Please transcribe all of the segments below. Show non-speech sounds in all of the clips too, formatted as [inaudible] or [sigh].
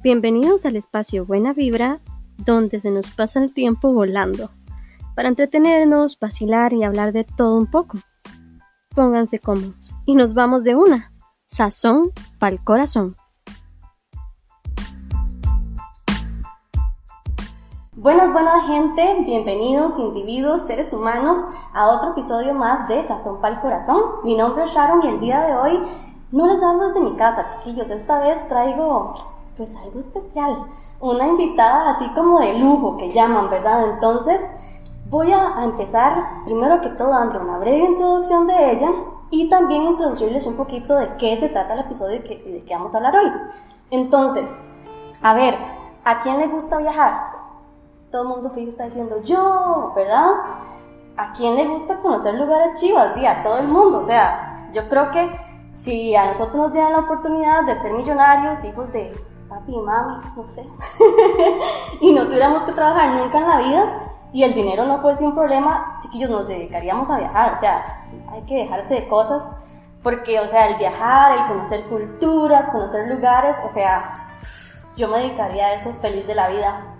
Bienvenidos al espacio Buena Vibra, donde se nos pasa el tiempo volando, para entretenernos, vacilar y hablar de todo un poco. Pónganse cómodos y nos vamos de una. Sazón pa'l corazón. Buenas, buenas gente, bienvenidos individuos, seres humanos, a otro episodio más de Sazón pa'l corazón. Mi nombre es Sharon y el día de hoy no les hablo desde mi casa, chiquillos. Esta vez traigo pues algo especial, una invitada así como de lujo que llaman, ¿verdad? Entonces voy a, empezar primero que todo dando una breve introducción de ella y también introducirles un poquito de qué se trata el episodio y de qué vamos a hablar hoy. Entonces, a ver, ¿a quién le gusta viajar? Todo el mundo está diciendo yo, ¿verdad? ¿A quién le gusta conocer lugares chivas? a todo el mundo. O sea, yo creo que si a nosotros nos dieran la oportunidad de ser millonarios, hijos de papi mami, no sé, [laughs] y no tuviéramos que trabajar nunca en la vida y el dinero no fuese un problema, chiquillos, nos dedicaríamos a viajar. O sea, hay que dejarse de cosas porque, o sea, el viajar, el conocer culturas, conocer lugares, o sea, yo me dedicaría a eso feliz de la vida.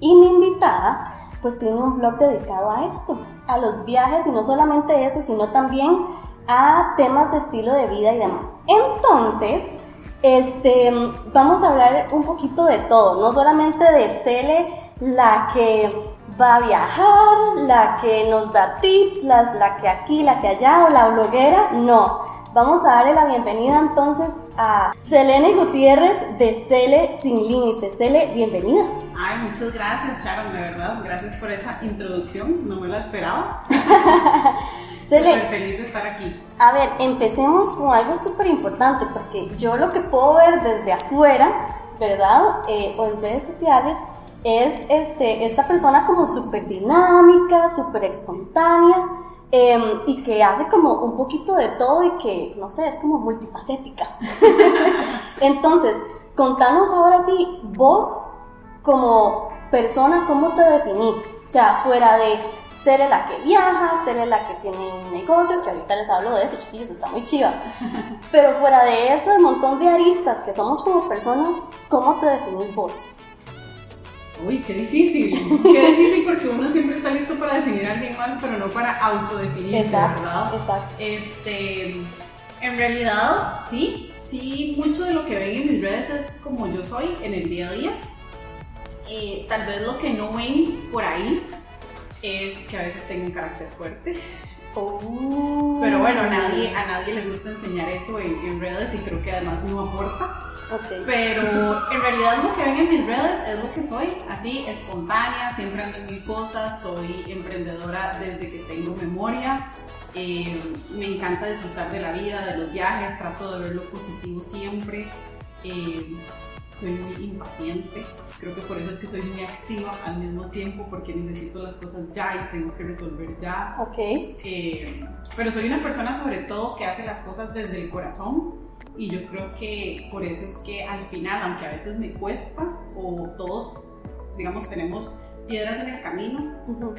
Y mi invitada, pues tiene un blog dedicado a esto, a los viajes y no solamente eso, sino también a temas de estilo de vida y demás. Entonces, este, vamos a hablar un poquito de todo, no solamente de Cele, la que va a viajar, la que nos da tips, la, la que aquí, la que allá, o la bloguera, no. Vamos a darle la bienvenida entonces a Selene Gutiérrez de Cele Sin Límites. Cele, bienvenida. Ay, muchas gracias Sharon, de verdad, gracias por esa introducción, no me la esperaba. [laughs] Súper feliz de estar aquí. A ver, empecemos con algo súper importante, porque yo lo que puedo ver desde afuera, ¿verdad? Eh, o en redes sociales, es este, esta persona como súper dinámica, súper espontánea, em, y que hace como un poquito de todo y que, no sé, es como multifacética. [laughs] Entonces, contanos ahora sí, vos como persona, ¿cómo te definís? O sea, fuera de ser la que viaja, ser la que tiene un negocio, que ahorita les hablo de eso, chiquillos, está muy chiva. [laughs] Pero fuera de ese montón de aristas que somos como personas, ¿cómo te definís vos? Uy, qué difícil. Qué difícil porque uno siempre está listo para definir a alguien más, pero no para autodefinirse, exacto, ¿verdad? Exacto. Este, en realidad, sí, sí, mucho de lo que ven en mis redes es como yo soy en el día a día. Eh, tal vez lo que no ven por ahí es que a veces tengo un carácter fuerte. Oh. Pero bueno, a nadie, a nadie le gusta enseñar eso en, en redes y creo que además no aporta. Pero en realidad lo que ven en mis redes es lo que soy, así espontánea, siempre ando en mil cosas, soy emprendedora desde que tengo memoria, eh, me encanta disfrutar de la vida, de los viajes, trato de ver lo positivo siempre, eh, soy muy impaciente, creo que por eso es que soy muy activa al mismo tiempo porque necesito las cosas ya y tengo que resolver ya. Ok. Eh, pero soy una persona sobre todo que hace las cosas desde el corazón y yo creo que por eso es que al final, aunque a veces me cuesta o todos, digamos, tenemos piedras en el camino,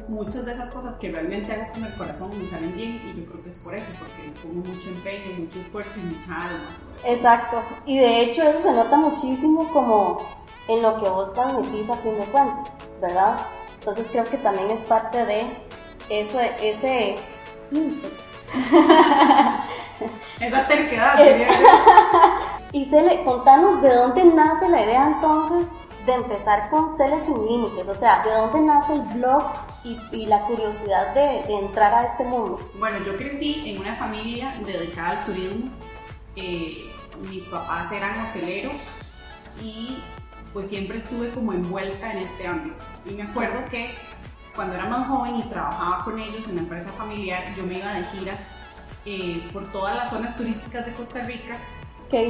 muchas de esas cosas que realmente hago con el corazón me salen bien y yo creo que es por eso, porque es como mucho empeño, mucho esfuerzo y mucha alma. Exacto, y de hecho eso se nota muchísimo como en lo que vos transmitís a fin de cuentas, ¿verdad? Entonces creo que también es parte de eso, ese [laughs] Esa terquedad. [laughs] y Cele, contanos de dónde nace la idea entonces de empezar con Cele Sin Límites, o sea, de dónde nace el blog y, la curiosidad de, entrar a este mundo. Bueno, yo crecí en una familia dedicada al turismo. Eh, mis papás eran hoteleros y pues siempre estuve como envuelta en este ámbito. Y me acuerdo que cuando era más joven y trabajaba con ellos en la empresa familiar, yo me iba de giras eh, por todas las zonas turísticas de Costa Rica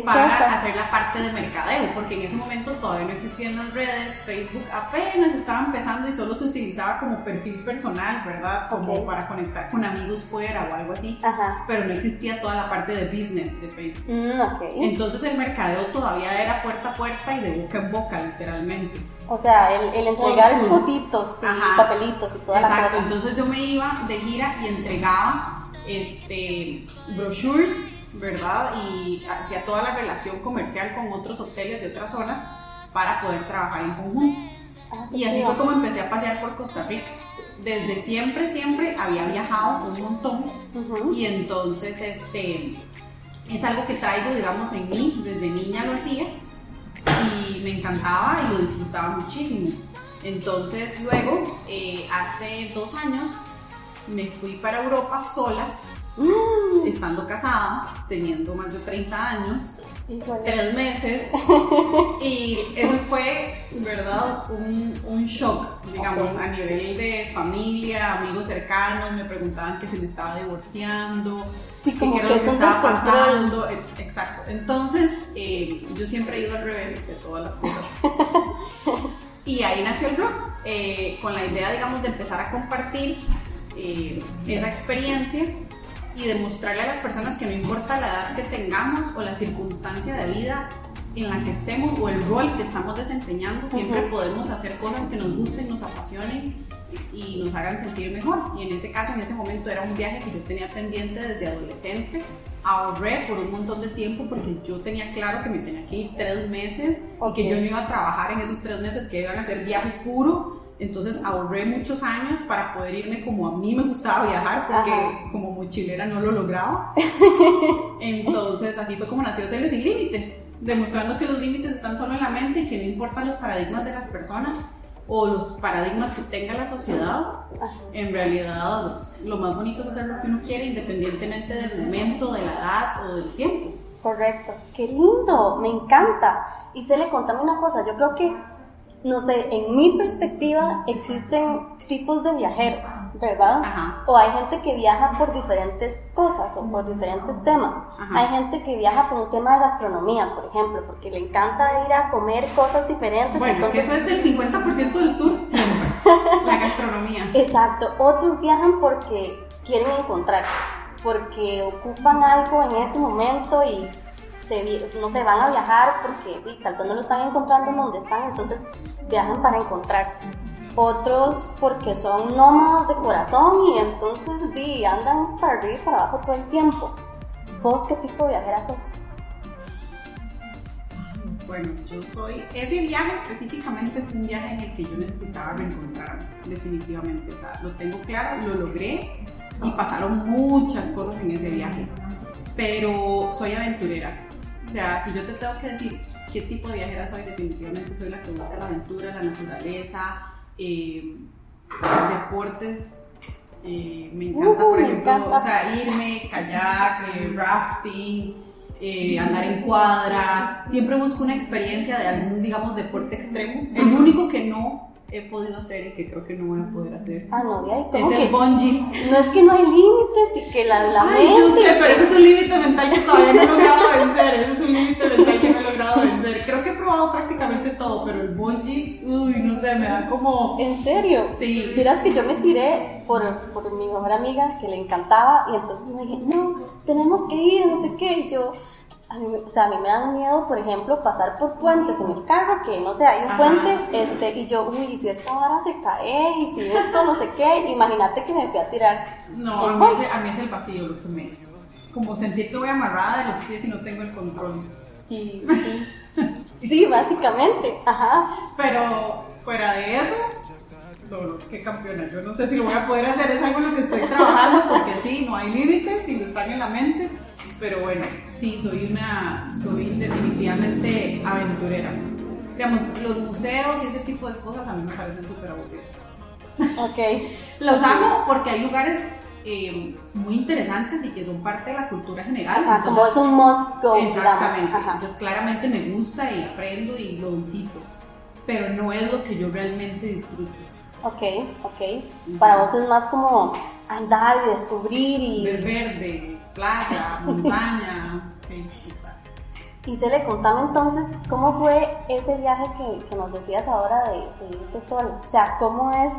para hacer la parte de mercadeo, porque en ese momento todavía no existían las redes, Facebook apenas estaba empezando y solo se utilizaba como perfil personal, ¿verdad? Como para conectar con amigos fuera o algo así, pero no existía toda la parte de business de Facebook. Mm, Entonces el mercadeo todavía era puerta a puerta y de boca en boca, literalmente. O sea, el, entregar cositos y papelitos y toda la cosa. Entonces yo me iba de gira y entregaba este, brochures, ¿verdad? Y hacía toda la relación comercial con otros hoteles de otras zonas para poder trabajar en conjunto. Ah, y así fue como empecé a pasear por Costa Rica. Desde siempre, siempre había viajado un montón y entonces este, es algo que traigo, digamos, en mí, desde niña lo hacía y me encantaba y lo disfrutaba muchísimo. Entonces luego, eh, hace dos años, me fui para Europa sola, mm. Estando casada, teniendo más de 30 años, tres meses, [laughs] y eso fue, ¿verdad? Un, un shock, digamos, a nivel de familia, amigos cercanos, me preguntaban que si me estaba divorciando, Sí, como que, es un pasando. E, exacto. Entonces, eh, yo siempre he ido al revés de todas las cosas. [laughs] y ahí nació el blog, eh, con la idea, digamos, de empezar a compartir eh, esa experiencia y demostrarle a las personas que no importa la edad que tengamos o la circunstancia de vida en la que estemos o el rol que estamos desempeñando, siempre podemos hacer cosas que nos gusten, nos apasionen y nos hagan sentir mejor. Y en ese caso, en ese momento era un viaje que yo tenía pendiente desde adolescente. Ahorré por un montón de tiempo porque yo tenía claro que me tenía que ir tres meses y que yo no iba a trabajar en esos tres meses que iban a ser viaje puro. Entonces ahorré muchos años para poder irme como a mí me gustaba viajar porque como mochilera no lo lograba. [laughs] Entonces así fue como nació Celes Sin Límites, demostrando que los límites están solo en la mente y que no importan los paradigmas de las personas, o los paradigmas que tenga la sociedad, en realidad lo más bonito es hacer lo que uno quiere independientemente del momento, de la edad o del tiempo. Correcto, qué lindo, me encanta. Y se le contame una cosa, yo creo que no sé, en mi perspectiva existen tipos de viajeros, ¿verdad? O hay gente que viaja por diferentes cosas o por diferentes temas. Hay gente que viaja por un tema de gastronomía, por ejemplo, porque le encanta ir a comer cosas diferentes. Bueno, entonces... eso es el 50% del tour siempre, [laughs] la gastronomía. Exacto. Otros viajan porque quieren encontrarse, porque ocupan algo en ese momento y no se van a viajar porque tal vez no lo están encontrando en donde están, entonces viajan para encontrarse. Otros porque son nómadas de corazón y entonces andan para arriba y para abajo todo el tiempo. ¿Vos qué tipo de viajera sos? Bueno, yo soy. Ese viaje específicamente fue un viaje en el que yo necesitaba reencontrarme, definitivamente. O sea, lo tengo claro, lo logré y pasaron muchas cosas en ese viaje. Pero soy aventurera. O sea, si yo te tengo que decir qué tipo de viajera soy, definitivamente soy la que busca la aventura, la naturaleza, eh, deportes. Eh, me encanta, por ejemplo, o sea, irme, kayak, eh, rafting, andar en cuadras. Siempre busco una experiencia de algún, digamos, deporte extremo. El único que no he podido hacer y que creo que no voy a poder hacer. Ah, no, ya, ¿cómo es el bungee. No es que no hay límites y que la, la Ay, mente. Yo sé, pero ese es un límite mental que todavía no he logrado vencer. Ese es un límite mental que no he logrado vencer. Creo que he probado prácticamente todo, pero el bungee, uy, no sé, me da como. ¿En serio? Sí. Miras que yo me tiré por, por mi mejor amiga que le encantaba y entonces me dije, no, tenemos que ir, no sé qué. Y yo a mí, o sea, a mí me da miedo, por ejemplo, pasar por puentes en el carro, que no sé, hay un puente, este, y yo, uy, y si esta vara se cae, y si esto no sé qué, imagínate que me fui a tirar. No, a mí, es, a mí, es, el vacío lo que me. Como sentir que voy amarrada de los pies y no tengo el control. Y [laughs] sí, sí, básicamente, ajá. Pero fuera de eso, solo, qué campeona. Yo no sé si lo voy a poder hacer, es algo en lo que estoy trabajando, porque sí, no hay límites, y están en la mente pero bueno, sí, soy una, soy definitivamente aventurera. Digamos, los museos y ese tipo de cosas a mí me parecen súper aburridos. Ok. los hago porque hay lugares eh, muy interesantes y que son parte de la cultura general. Ajá, como es un must go, Exactamente. Entonces claramente me gusta y aprendo y lo visito, pero no es lo que yo realmente disfruto. Ok, ok. Para vos es más como andar y descubrir y... Ver verde, playa, montaña, sí, exacto. Y se le contaba entonces cómo fue ese viaje que, que nos decías ahora de, irte sola. O sea, cómo es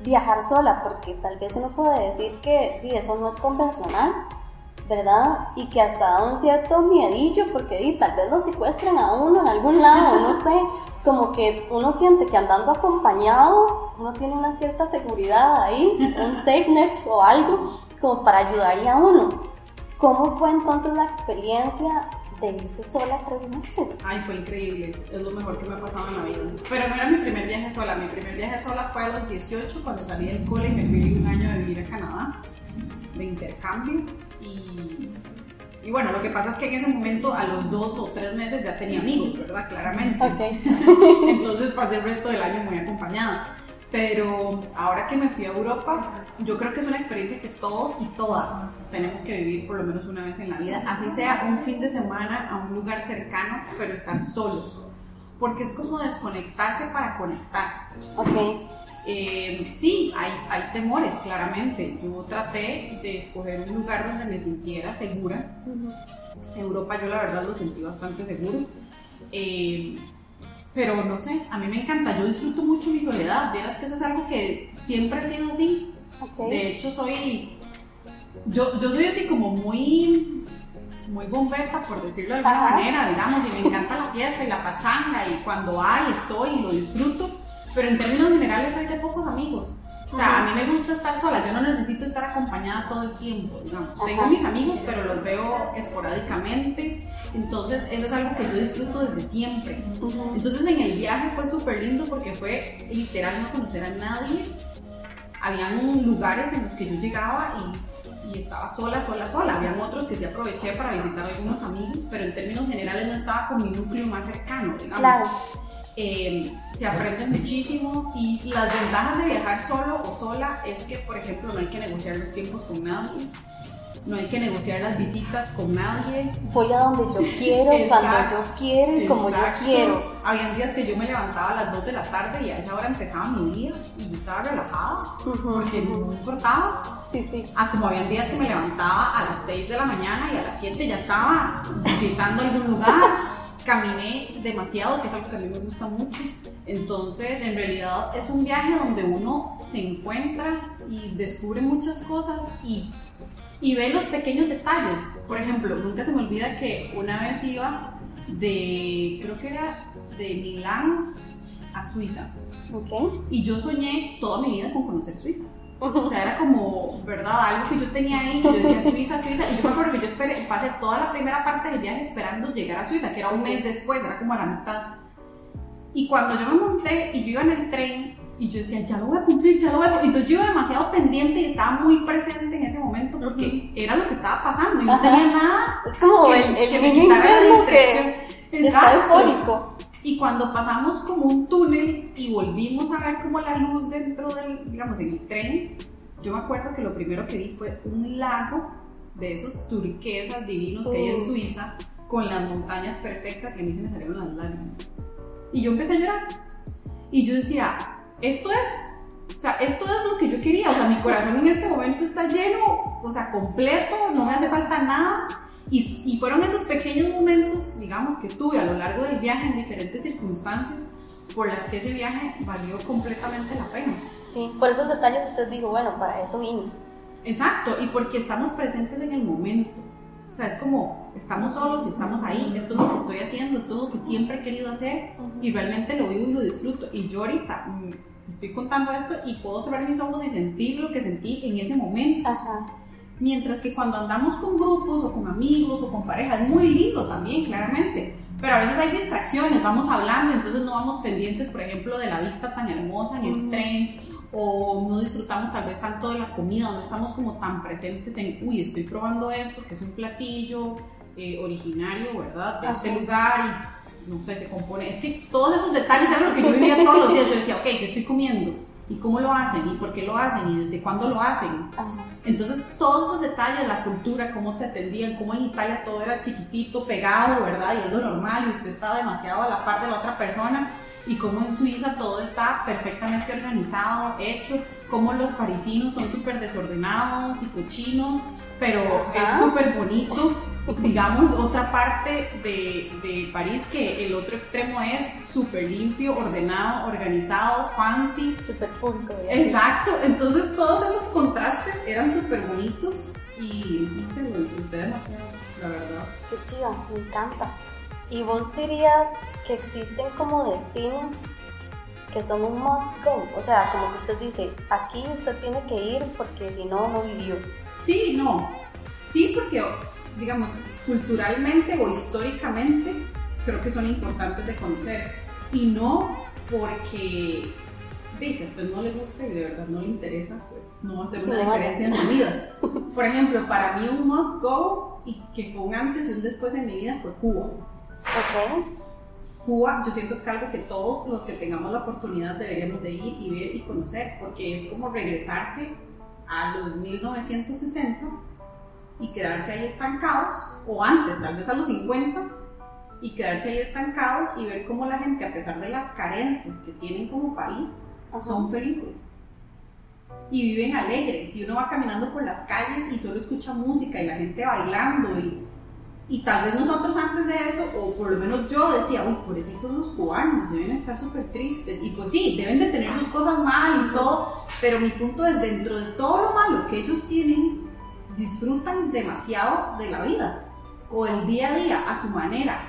viajar sola, porque tal vez uno puede decir que eso no es convencional, ¿verdad? Y que hasta da un cierto miedillo, porque tal vez lo secuestren a uno en algún lado, no [laughs] sé, como que uno siente que andando acompañado, uno tiene una cierta seguridad ahí, un safe net o algo, como para ayudarle a uno. ¿Cómo fue entonces la experiencia de irse sola tres meses. Ay, fue increíble. Es lo mejor que me ha pasado en la vida. Pero no era mi primer viaje sola. Mi primer viaje sola fue a los 18 cuando salí del cole y me fui un año a vivir a Canadá de intercambio. Y, y bueno, lo que pasa es que en ese momento, a los dos o tres meses, ya tenía amigos, ¿verdad? Claramente. Okay. [laughs] Entonces pasé el resto del año muy acompañada. Pero ahora que me fui a Europa, yo creo que es una experiencia que todos y todas tenemos que vivir por lo menos una vez en la vida, así sea un fin de semana a un lugar cercano, pero estar solos, porque es como desconectarse para conectar. Ok. Eh, sí, hay, hay temores, claramente. Yo traté de escoger un lugar donde me sintiera segura. En Europa yo la verdad lo sentí bastante seguro. Eh, pero no sé, a mí me encanta, yo disfruto mucho mi soledad. Vieras que eso es algo que siempre ha sido así. De hecho, soy. Yo, yo soy así como muy. Muy bombesta, por decirlo de alguna manera, digamos, y me encanta la fiesta y la pachanga, y cuando hay, estoy y lo disfruto. Pero en términos generales, soy de pocos amigos. O sea, a mí me gusta estar sola, yo no necesito estar acompañada todo el tiempo, digamos. Tengo mis amigos, pero los veo esporádicamente. Entonces, eso es algo que yo disfruto desde siempre. Entonces, en el viaje fue súper lindo porque fue literal no conocer a nadie. Habían lugares en los que yo llegaba y, y estaba sola, sola, sola. Habían otros que sí aproveché para visitar a algunos amigos, pero en términos generales no estaba con mi núcleo más cercano, digamos. Claro. Eh, se aprende muchísimo y las ventajas de viajar solo o sola es que, por ejemplo, no hay que negociar los tiempos con nadie, no hay que negociar las visitas con nadie. Voy a donde yo quiero, [laughs] cuando yo quiero y como yo quiero. Habían días que yo me levantaba a las 2 de la tarde y a esa hora empezaba mi día y yo estaba relajada porque no me importaba. Sí, sí. Ah, como habían días que me levantaba a las 6 de la mañana y a las 7 ya estaba visitando algún lugar caminé demasiado, que es algo que a mí me gusta mucho. Entonces, en realidad es un viaje donde uno se encuentra y descubre muchas cosas y, y ve los pequeños detalles. Por ejemplo, nunca se me olvida que una vez iba de, creo que era de Milán a Suiza. Okay. Y yo soñé toda mi vida con conocer Suiza. O sea, era como, ¿verdad? Algo que yo tenía ahí, yo decía Suiza, Suiza, y yo me acuerdo que yo esperé, pasé toda la primera parte del viaje esperando llegar a Suiza, que era un mes después, era como a la mitad. Y cuando yo me monté y yo iba en el tren, y yo decía, ya lo voy a cumplir, ya lo voy a cumplir. Entonces yo iba demasiado pendiente y estaba muy presente en ese momento porque era lo que estaba pasando y no tenía nada. Es como que, el, el que niño interno que está eufórico. Y cuando pasamos como un túnel y volvimos a ver como la luz dentro del, digamos, en el tren, yo me acuerdo que lo primero que vi fue un lago de esos turquesas divinos que hay en Suiza, con las montañas perfectas y a mí se me salieron las lágrimas. Y yo empecé a llorar. Y yo decía, esto es, o sea, esto es lo que yo quería, o sea, mi corazón en este momento está lleno, o sea, completo, no me hace falta nada y, y, fueron esos pequeños momentos, digamos, que tuve a lo largo del viaje en diferentes circunstancias por las que ese viaje valió completamente la pena. Sí, por esos detalles usted dijo, bueno, para eso vine. Exacto, y porque estamos presentes en el momento. O sea, es como, estamos solos y estamos ahí, esto es lo que estoy haciendo, esto es lo que siempre he querido hacer uh -huh. y realmente lo vivo y lo disfruto. Y yo ahorita mm, estoy contando esto y puedo cerrar mis ojos y sentir lo que sentí en ese momento. Ajá. Mientras que cuando andamos con grupos o con amigos o con parejas, es muy lindo también, claramente. Pero a veces hay distracciones, vamos hablando, entonces no vamos pendientes, por ejemplo, de la vista tan hermosa en el tren, o no disfrutamos tal vez tanto de la comida, o no estamos como tan presentes en, uy, estoy probando esto, que es un platillo eh, originario, ¿verdad? De este lugar, y no sé, se compone. Es que todos esos detalles eran lo que yo vivía todos los días. Yo decía, ok, ¿qué estoy comiendo? ¿Y cómo lo hacen? ¿Y por qué lo hacen? ¿Y desde cuándo lo hacen? Ajá. Entonces, todos esos detalles, la cultura, cómo te atendían, cómo en Italia todo era chiquitito, pegado, ¿verdad? Y es lo normal, y usted estaba demasiado a la par de la otra persona, y cómo en Suiza todo está perfectamente organizado, hecho, cómo los parisinos son súper desordenados y cochinos, pero es súper bonito. Digamos, otra parte de, de, París que el otro extremo es súper limpio, ordenado, organizado, fancy. Súper público. Exacto, entonces todos esos contrastes eran súper bonitos y no sé, lo disfruté demasiado, la verdad. Qué chido, me encanta. ¿Y vos dirías que existen como destinos que son un must go? O sea, como que usted dice, aquí usted tiene que ir porque si no, no vivió. Sí, no. Sí, porque digamos, culturalmente o históricamente, creo que son importantes de conocer. Y no porque dice, a usted no le gusta y de verdad no le interesa, pues no va a hacer una diferencia en su vida. Por ejemplo, para mí un must go y que fue un antes y un después en mi vida fue Cuba. Ok. Cuba, yo siento que es algo que todos los que tengamos la oportunidad deberíamos de ir y ver y conocer, porque es como regresarse a los 1960 y quedarse ahí estancados, o antes, tal vez a los 50 y quedarse ahí estancados y ver cómo la gente, a pesar de las carencias que tienen como país, son felices y viven alegres. Y uno va caminando por las calles y solo escucha música y la gente bailando y y tal vez nosotros antes de eso, o por lo menos yo decía, uy, pobrecitos los cubanos, deben estar súper tristes. Y pues sí, deben de tener sus cosas mal y todo, pero mi punto es, dentro de todo lo malo que ellos tienen, disfrutan demasiado de la vida, o el día a día, a su manera,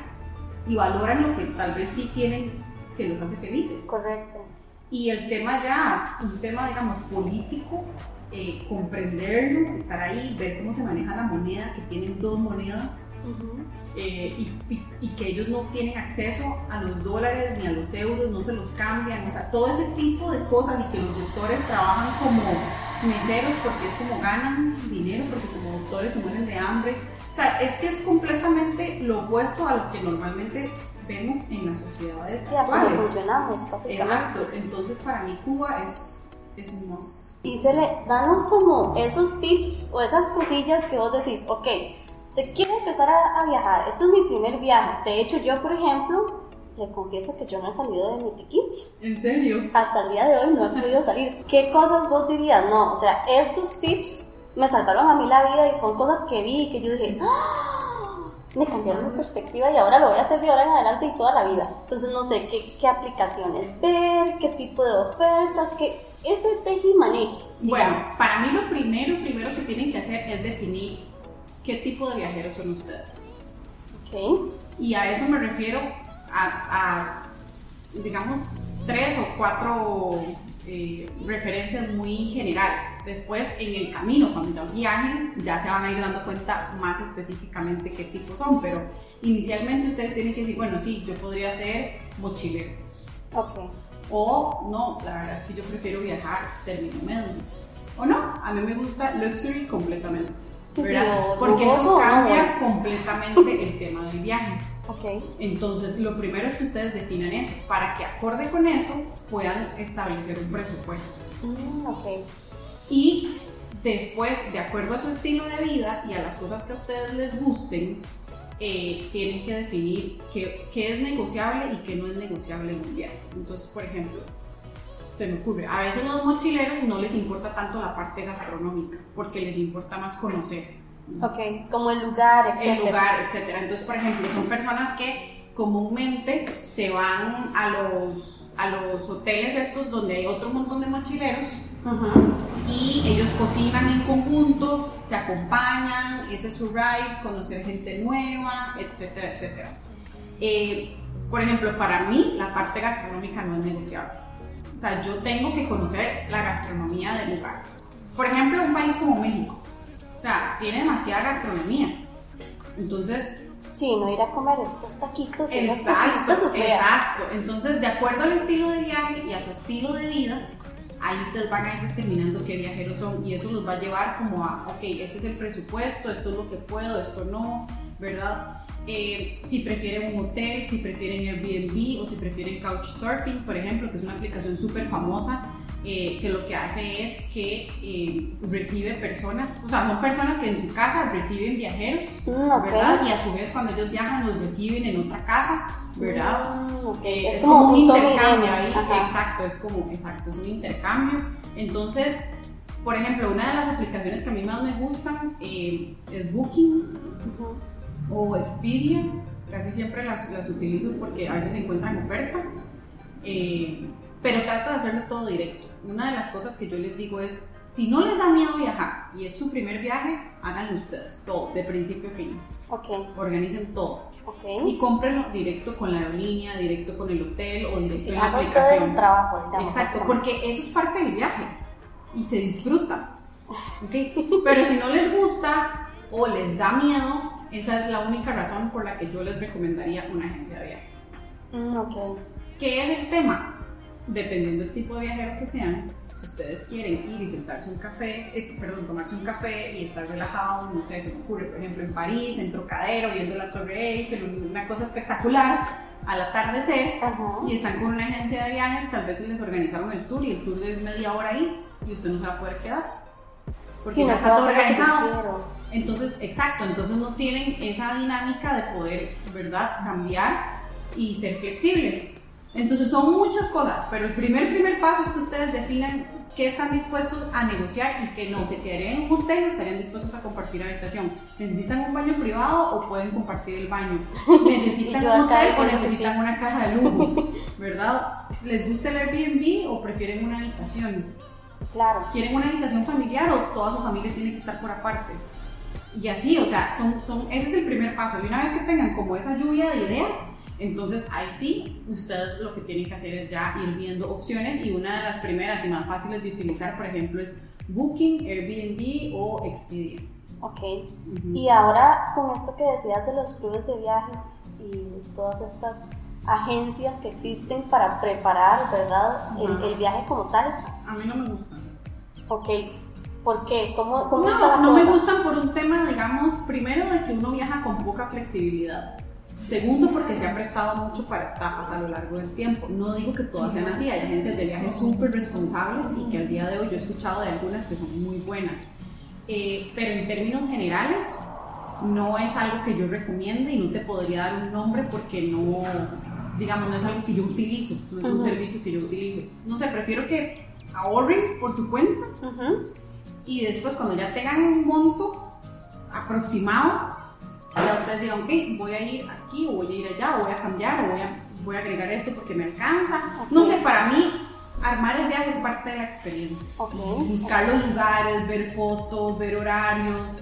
y valoran lo que tal vez sí tienen que los hace felices. Correcto. Y el tema ya, un tema, digamos, político, eh, comprenderlo, estar ahí, ver cómo se maneja la moneda, que tienen dos monedas eh, y, que ellos no tienen acceso a los dólares ni a los euros, no se los cambian, o sea, todo ese tipo de cosas y que los doctores trabajan como meseros porque es como ganan dinero, porque como doctores se mueren de hambre. O sea, es que es completamente lo opuesto a lo que normalmente vemos en las sociedades sí, actuales. funcionamos, básicamente. Exacto, entonces para mí Cuba es, es un monstruo y se le danos como esos tips o esas cosillas que vos decís, ok, usted quiere empezar a, viajar, este es mi primer viaje. De hecho, yo, por ejemplo, le confieso que yo no he salido de mi tiquicia. ¿En serio? Hasta el día de hoy no he podido salir. ¿Qué cosas vos dirías? No, o sea, estos tips me salvaron a mí la vida y son cosas que vi y que yo dije, ¡Ah! Me cambiaron mi perspectiva y ahora lo voy a hacer de ahora en adelante y toda la vida. Entonces no sé qué, qué aplicaciones ver, qué tipo de ofertas, qué ese teje y maneje. Bueno, para mí lo primero, primero que tienen que hacer es definir qué tipo de viajeros son ustedes. Ok. Y a eso me refiero a, digamos, tres o cuatro eh, referencias muy generales. Después, en el camino, cuando ya viajen, ya se van a ir dando cuenta más específicamente qué tipo son, pero inicialmente ustedes tienen que decir, bueno, sí, yo podría ser mochilero. Ok. O no, la verdad es que yo prefiero viajar término medio. O no, a mí me gusta luxury completamente. Sí, sí, Porque eso cambia completamente el tema del viaje. Okay. Entonces, lo primero es que ustedes definan eso, para que acorde con eso puedan establecer un presupuesto. Mm, okay. Y después, de acuerdo a su estilo de vida y a las cosas que a ustedes les gusten, eh, tienen que definir qué, qué, es negociable y qué no es negociable en un viaje. Entonces, por ejemplo, se me ocurre, a veces los mochileros no les importa tanto la parte gastronómica, porque les importa más conocer. Ok, como el lugar, etc. El lugar, etc. Entonces, por ejemplo, son personas que comúnmente se van a los, a los hoteles estos donde hay otro montón de mochileros y ellos cocinan en conjunto, se acompañan, ese es su ride, conocer gente nueva, etcétera, etcétera. Eh, por ejemplo, para mí la parte gastronómica no es negociable. O sea, yo tengo que conocer la gastronomía del lugar. Por ejemplo, un país como México. O sea, tiene demasiada gastronomía. Entonces... Sí, no ir a comer esos taquitos y Exacto, exacto. Entonces, de acuerdo al estilo de viaje y a su estilo de vida, ahí ustedes van a ir determinando qué viajeros son y eso los va a llevar como a, ok, este es el presupuesto, esto es lo que puedo, esto no, ¿verdad? Eh, si prefieren un hotel, si prefieren Airbnb o si prefieren Couchsurfing, por ejemplo, que es una aplicación súper famosa, eh, que lo que hace es que eh, recibe personas, o sea, son personas que en su casa reciben viajeros, mm, ¿verdad? Y a su vez cuando ellos viajan los reciben en otra casa ¿verdad? Mm, es, como, un intercambio ahí, exacto, es como, exacto, es un intercambio. Entonces, por ejemplo, una de las aplicaciones que a mí más me gustan eh, es Booking o Expedia, casi siempre las, las, utilizo porque a veces se encuentran ofertas, eh, pero trato de hacerlo todo directo. Una de las cosas que yo les digo es, si no les da miedo viajar y es su primer viaje, háganlo ustedes, todo, de principio a fin. Okay. Organicen todo. Okay. Y cómprenlo directo con la aerolínea, directo con el hotel o directo en la aplicación. El trabajo, digamos, Exacto, porque eso es parte del viaje y se disfruta. ¿okay? Pero si no les gusta o les da miedo, Esa es la única razón por la que yo les recomendaría una agencia de viajes. Mm. ¿Qué es el tema? Dependiendo del tipo de viajero que sean, si ustedes quieren ir y sentarse un café, eh, perdón, tomarse un café y estar relajados, no sé, se me ocurre, por ejemplo, en París, en Trocadero, viendo la Torre Eiffel, una cosa espectacular, al atardecer, y están con una agencia de viajes, tal vez les organizaron el tour y el tour es media hora ahí y usted no se va a poder quedar. Porque ya está todo organizado. Entonces, exacto, entonces no tienen esa dinámica de poder, ¿verdad?, cambiar y ser flexibles. Entonces son muchas cosas, pero el primer, primer paso es que ustedes definan qué están dispuestos a negociar y qué no. ¿Se quedarían en un hotel o estarían dispuestos a compartir habitación? ¿Necesitan un baño privado o pueden compartir el baño? [laughs] ¿Necesitan un hotel o necesitan una casa de lujo? ¿Verdad? ¿Les gusta el Airbnb o prefieren una habitación? Claro. ¿Quieren una habitación familiar o toda su familia tiene que estar por aparte? Y así, o sea, son, son, ese es el primer paso. Y una vez que tengan como esa lluvia de ideas, entonces ahí sí, ustedes lo que tienen que hacer es ya ir viendo opciones y una de las primeras y más fáciles de utilizar, por ejemplo, es Booking, Airbnb o Expedia. Ok. Y ahora con esto que decías de los clubes de viajes y todas estas agencias que existen para preparar, ¿verdad? el, viaje como tal. A mí no me gustan. Ok. ¿Por qué? ¿Cómo, cómo no, está la No me gustan por un tema, digamos, primero de que uno viaja con poca flexibilidad. Segundo, porque se ha prestado mucho para estafas a lo largo del tiempo. No digo que todas sean así, hay agencias de viajes súper responsables y que al día de hoy yo he escuchado de algunas que son muy buenas. Eh, pero en términos generales, no es algo que yo recomiende y no te podría dar un nombre porque no, digamos, no es algo que yo utilizo, no es un servicio que yo utilizo. No sé, prefiero que ahorren por su cuenta y después cuando ya tengan un monto aproximado, ya ustedes digan, ok, voy a ir aquí, o voy a ir allá, o voy a cambiar, o voy a, voy a agregar esto porque me alcanza. No sé, para mí, armar el viaje es parte de la experiencia. Buscar los lugares, ver fotos, ver horarios.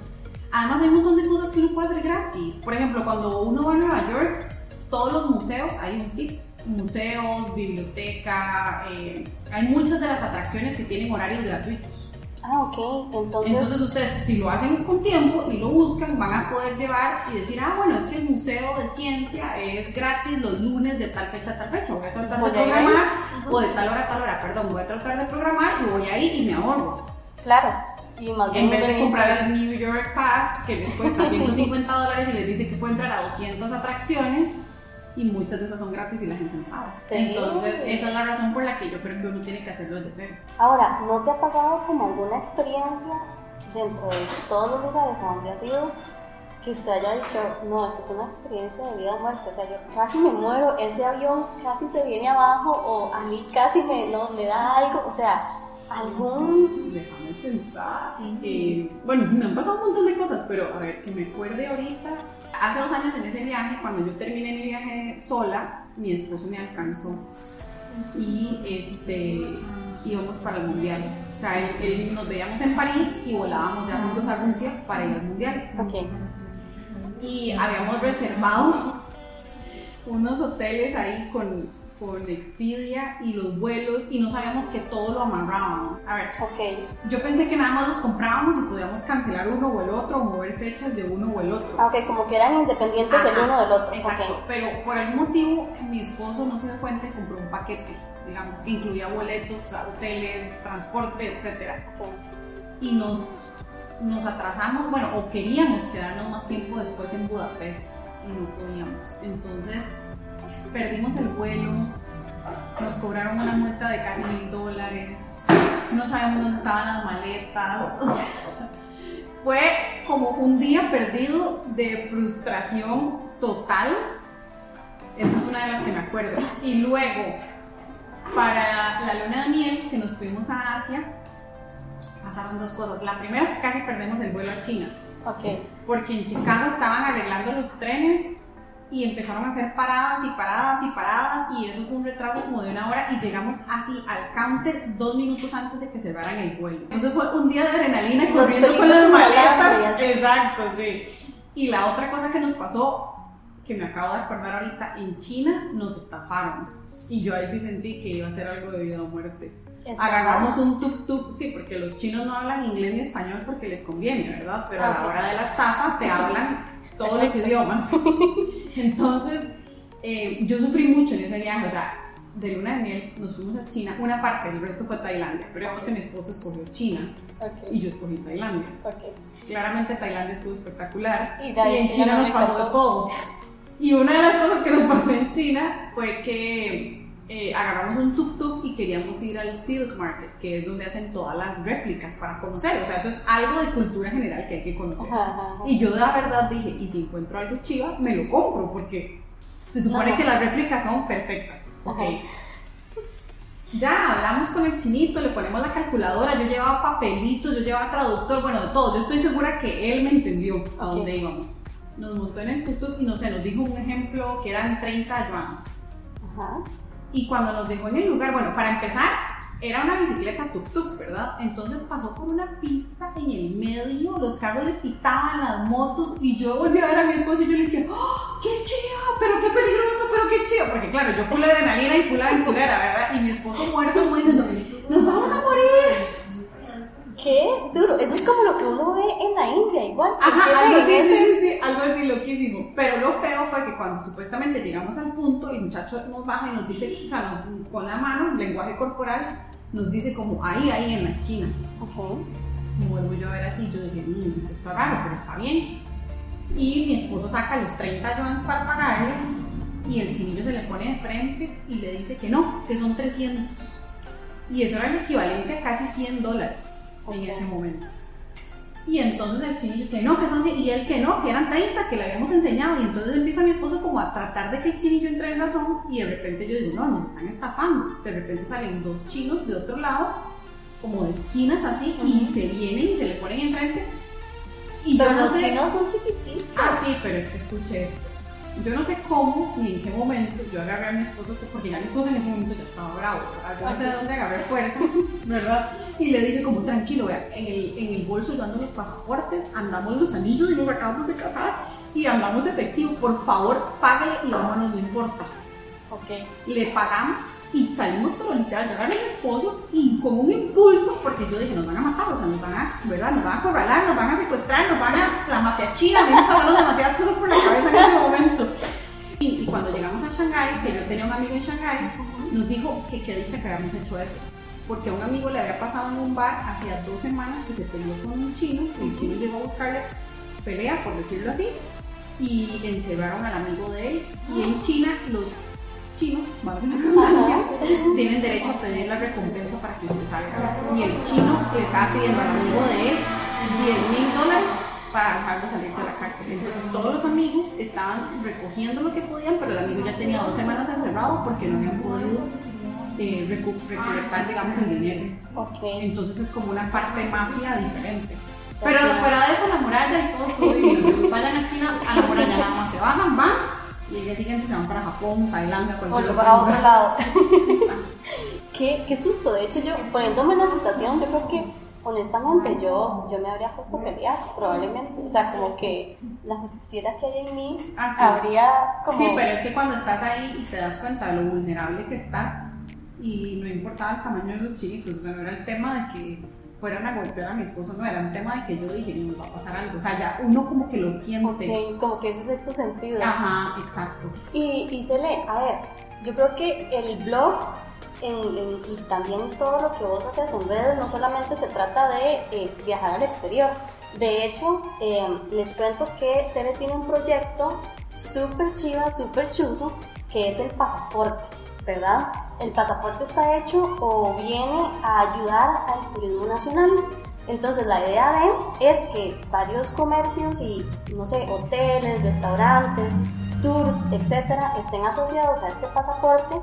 Además, hay un montón de cosas que uno puede hacer gratis. Por ejemplo, cuando uno va a Nueva York, todos los museos, hay un tip. Museos, biblioteca, eh, hay muchas de las atracciones que tienen horarios gratuitos. Ah, ok. Entonces... Entonces ustedes, si lo hacen con tiempo y lo buscan, van a poder llevar y decir, ah, bueno, es que el Museo de Ciencia es gratis los lunes de tal fecha a tal fecha. Voy a tratar de programar, o de tal hora a tal hora, perdón, voy a tratar de programar y voy ahí y me ahorro. Claro. Y más en vez de comprar el New York Pass, que les cuesta [laughs] 150 dólares y les dice que puede entrar a 200 atracciones, y muchas de esas son gratis y la gente no sabe. Entonces, esa es la razón por la que yo creo que uno tiene que hacerlo desde cero. Ahora, ¿no te ha pasado como alguna experiencia dentro de todos los lugares a donde has ido que usted haya dicho, no, esta es una experiencia de vida o muerte, o sea, yo casi me muero, ese avión casi se viene abajo o a mí casi me, no, me da algo, o sea, algún... Déjame pensar. Eh, bueno, sí me han pasado un montón de cosas, pero a ver, que me acuerde ahorita hace dos años en ese viaje, cuando yo terminé mi viaje sola, mi esposo me alcanzó y este, íbamos para el mundial. O sea, él, nos veíamos en París y volábamos ya juntos a Rusia para ir al mundial. Okay. Y habíamos reservado [laughs] unos hoteles ahí con con Expedia y los vuelos y no sabíamos que todo lo amarraban. A ver, okay. yo pensé que nada más los comprábamos y podíamos cancelar uno o el otro o mover fechas de uno o el otro. Ah, ok, como que eran independientes el uno del otro. Exacto, pero por algún motivo mi esposo no se dio cuenta y compró un paquete, digamos, que incluía boletos, hoteles, transporte, etc. Y nos, nos atrasamos, bueno, o queríamos quedarnos más tiempo después en Budapest y no podíamos. Entonces perdimos el vuelo, nos cobraron una multa de casi mil dólares, no sabemos dónde estaban las maletas. fue como un día perdido de frustración total. Esa es una de las que me acuerdo. Y luego, para la luna de miel, que nos fuimos a Asia, pasaron dos cosas. La primera es que casi perdemos el vuelo a China. Ok. Porque en Chicago estaban arreglando los trenes y empezaron a hacer paradas y paradas y paradas y eso fue un retraso como de una hora y llegamos así al counter dos minutos antes de que cerraran el vuelo. Entonces fue un día de adrenalina corriendo con las maletas. Exacto, sí. Y la otra cosa que nos pasó, que me acabo de acordar ahorita, en China nos estafaron. Y yo ahí sí sentí que iba a ser algo de vida o muerte. Agarramos un tuk tuk, sí, porque los chinos no hablan inglés ni español porque les conviene, ¿verdad? Pero a la hora de la estafa te [laughs] hablan todos los idiomas. [laughs] Entonces, eh, yo sufrí mucho en ese viaje, o sea, de luna de miel nos fuimos a China, una parte, el resto fue Tailandia, pero digamos que mi esposo escogió China y yo escogí Tailandia. Claramente Tailandia estuvo espectacular y, en China, nos pasó todo. Y una de las cosas que nos pasó en China fue que eh, agarramos un tuk-tuk y queríamos ir al Silk Market, que es donde hacen todas las réplicas para conocer. O sea, eso es algo de cultura general que hay que conocer. Y yo de la verdad dije, y si encuentro algo chiva, me lo compro, porque se supone que las réplicas son perfectas. Okay. Ya hablamos con el chinito, le ponemos la calculadora, yo llevaba papelitos, yo llevaba traductor, bueno, de todo. Yo estoy segura que él me entendió a dónde íbamos. Nos montó en el tuk y no sé, nos dijo un ejemplo que eran 30 yuans. Ajá. Y cuando nos dejó en el lugar, bueno, para empezar, era una bicicleta tuk-tuk, ¿verdad? Entonces pasó por una pista en el medio, los carros le pitaban las motos y yo volví a ver a mi esposo y yo le decía, ¡Oh, ¡qué chido! ¡Pero qué peligroso! ¡Pero qué chido! Porque claro, yo fui la adrenalina y fui la aventurera, ¿verdad? Y mi esposo muerto como diciendo, ¡nos vamos a morir! Qué duro, eso es como lo que uno ve en la India, igual. Ajá, algo así, sí, sí, sí, algo así loquísimo. Pero lo feo fue que cuando supuestamente llegamos al punto, el muchacho nos baja y nos dice, o sea, con la mano, lenguaje corporal, nos dice como ahí, ahí en la esquina. Ok. Y vuelvo yo a ver así, yo dije, mmm, esto está raro, pero está bien. Y mi esposo saca los 30 yuanes para pagarle y el chinillo se le pone de frente y le dice que no, que son 300. Y eso era el equivalente a casi 100 dólares en ese momento. Y entonces el chinillo que no, que son y él que no, que eran 30, que le habíamos enseñado. Y entonces empieza mi esposo como a tratar de que el chinillo entre en razón. Y de repente yo digo, no, nos están estafando. De repente salen dos chinos de otro lado, como de esquinas así, y se vienen y se le ponen enfrente. Y pero los chinos son chiquititos. Ah, sí, pero es que escuché esto. Yo no sé cómo ni en qué momento yo agarré a mi esposo, porque ya mi esposo en ese momento ya estaba bravo, Yo no sé de dónde agarré [laughs] fuerza, ¿verdad? Y le dije como tranquilo, vea, en el, en el bolso yo ando los pasaportes, andamos los anillos y nos acabamos de casar y andamos efectivo, por favor págale y vámonos, no importa. Ok. Le pagamos y salimos por literal, yo agarré a mi esposo y con un impulso, porque yo dije, nos van a matar, o sea, nos van a, ¿verdad? Nos van a acorralar, nos van a secuestrar, nos van a, la mafia china, me pasaron demasiadas cosas por la cabeza en ese momento. Y, cuando llegamos a Shanghái, que yo tenía un amigo en Shanghái, nos dijo que qué dicha que habíamos hecho eso. Porque a un amigo le había pasado en un bar hacía dos semanas que se peleó con un chino, y el chino llegó a buscarle pelea, por decirlo así, y encerraron al amigo de él. Y en China los chinos, tienen derecho a pedir la recompensa para que usted salga. Y el chino le estaba pidiendo al amigo de él 10 mil dólares para dejarlo salir de la cárcel. Entonces todos los amigos estaban recogiendo lo que podían, pero el amigo ya tenía dos semanas encerrado porque no habían podido eh, recolectar, digamos, el dinero. Okay. Entonces es como una parte mafia diferente. Pero fuera de eso, la muralla y todo, todo Vayan a China, a la muralla nada más se bajan, van y el día siguiente se van para Japón, Tailandia, cualquier o para otro lado. [laughs] [laughs] qué, qué susto. De hecho, yo poniéndome en la situación, yo creo que honestamente yo, yo me habría puesto a pelear, probablemente. O sea, como que la justicia que hay en mí ah, habría como... Sí, pero es que cuando estás ahí y te das cuenta de lo vulnerable que estás, y no importaba el tamaño de los chiquitos, o sea, no era el tema de que fueran a golpear a mi esposo, no, era un tema de que yo dije, no, va a pasar algo, o sea, ya uno como que lo siente. como que ese sexto sentido. Ajá, exacto. Y, y se lee, a ver, yo creo que el blog y también todo lo que vos haces en redes no solamente se trata de eh, viajar al exterior, de hecho, eh, les cuento que Cele tiene un proyecto súper chiva, súper chuzo, que es el pasaporte. ¿Verdad? El pasaporte está hecho o viene a ayudar al turismo nacional. Entonces la idea de es que varios comercios y, no sé, hoteles, restaurantes, tours, etcétera, estén asociados a este pasaporte,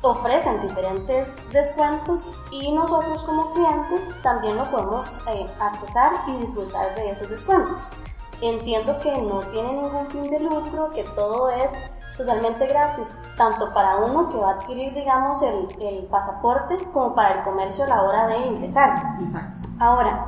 ofrecen diferentes descuentos y nosotros como clientes también lo podemos eh, accesar y disfrutar de esos descuentos. Entiendo que no tiene ningún fin de lucro, que todo es totalmente gratis, tanto para uno que va a adquirir, digamos, el, el pasaporte, como para el comercio a la hora de ingresar. Exacto. Ahora,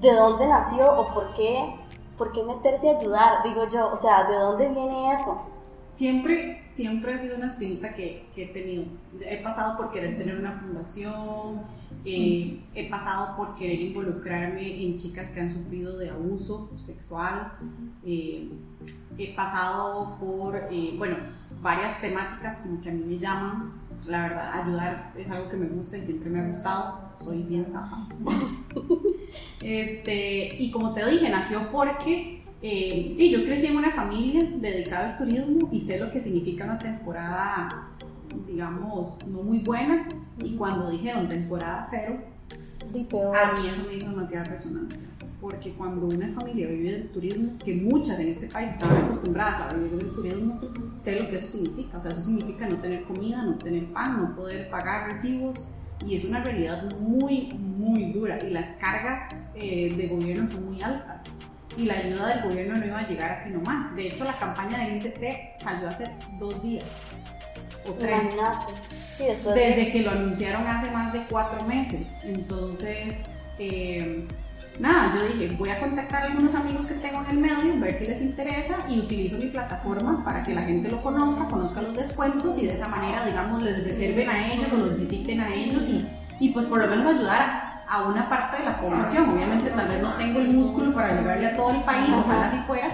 ¿de dónde nació o por qué, por qué meterse a ayudar? Digo yo, o sea, ¿de dónde viene eso? Siempre, siempre ha sido una espinita que, que he tenido. He pasado por querer tener una fundación, Eh, he pasado por querer involucrarme en chicas que han sufrido de abuso sexual. Eh, he pasado por, eh, bueno, varias temáticas como que a mí me llaman. La verdad, ayudar es algo que me gusta y siempre me ha gustado. Soy bien zapa. [laughs] este, y como te dije, nació porque y yo crecí en una familia dedicada al turismo y sé lo que significa una temporada, digamos, no muy buena y cuando dijeron temporada cero, a mí eso me hizo demasiada resonancia. Porque cuando una familia vive del turismo, que muchas en este país estaban acostumbradas a vivir del turismo, sé lo que eso significa. O sea, eso significa no tener comida, no tener pan, no poder pagar recibos. Y es una realidad muy, muy dura. Y las cargas eh, de gobierno son muy altas. Y la ayuda del gobierno no iba a llegar así nomás. De hecho, la campaña del ICT salió hace dos días o tres. Sí, después desde que lo anunciaron hace más de cuatro meses. Entonces, eh, nada, yo dije, voy a contactar a algunos amigos que tengo en el medio, ver si les interesa y utilizo mi plataforma para que la gente lo conozca, conozca los descuentos y de esa manera, digamos, les reserven a ellos o los visiten a ellos y, y pues por lo menos ayudar a una parte de la población. Obviamente tal vez no tengo el músculo para llegarle a todo el país, ojalá así fuera,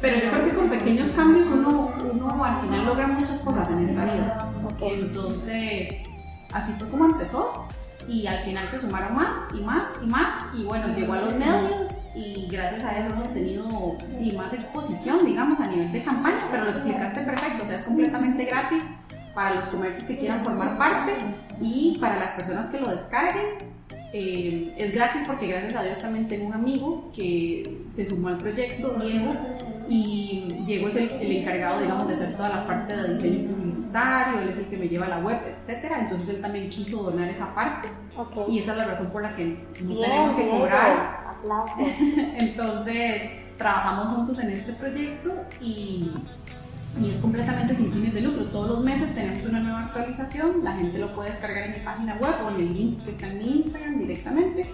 pero yo creo que con pequeños cambios uno, uno al final logra muchas cosas en esta vida. Entonces, así fue como empezó y al final se sumaron más y más y más y bueno, llegó a los medios y gracias a eso hemos tenido y más exposición, digamos, a nivel de campaña, pero lo explicaste perfecto, o sea, es completamente gratis para los comercios que quieran formar parte y para las personas que lo descarguen eh, es gratis porque gracias a Dios también tengo un amigo que se sumó al proyecto, Diego, y Diego es el, encargado, digamos, de hacer toda la parte de diseño publicitario, él es el que me lleva a la web, etcétera. Entonces él también quiso donar esa parte y esa es la razón por la que no tenemos que cobrar. Aplausos. [laughs] Entonces trabajamos juntos en este proyecto y y es completamente sin fines de lucro. Todos los meses tenemos una nueva actualización, la gente lo puede descargar en mi página web o en el link que está en mi Instagram directamente.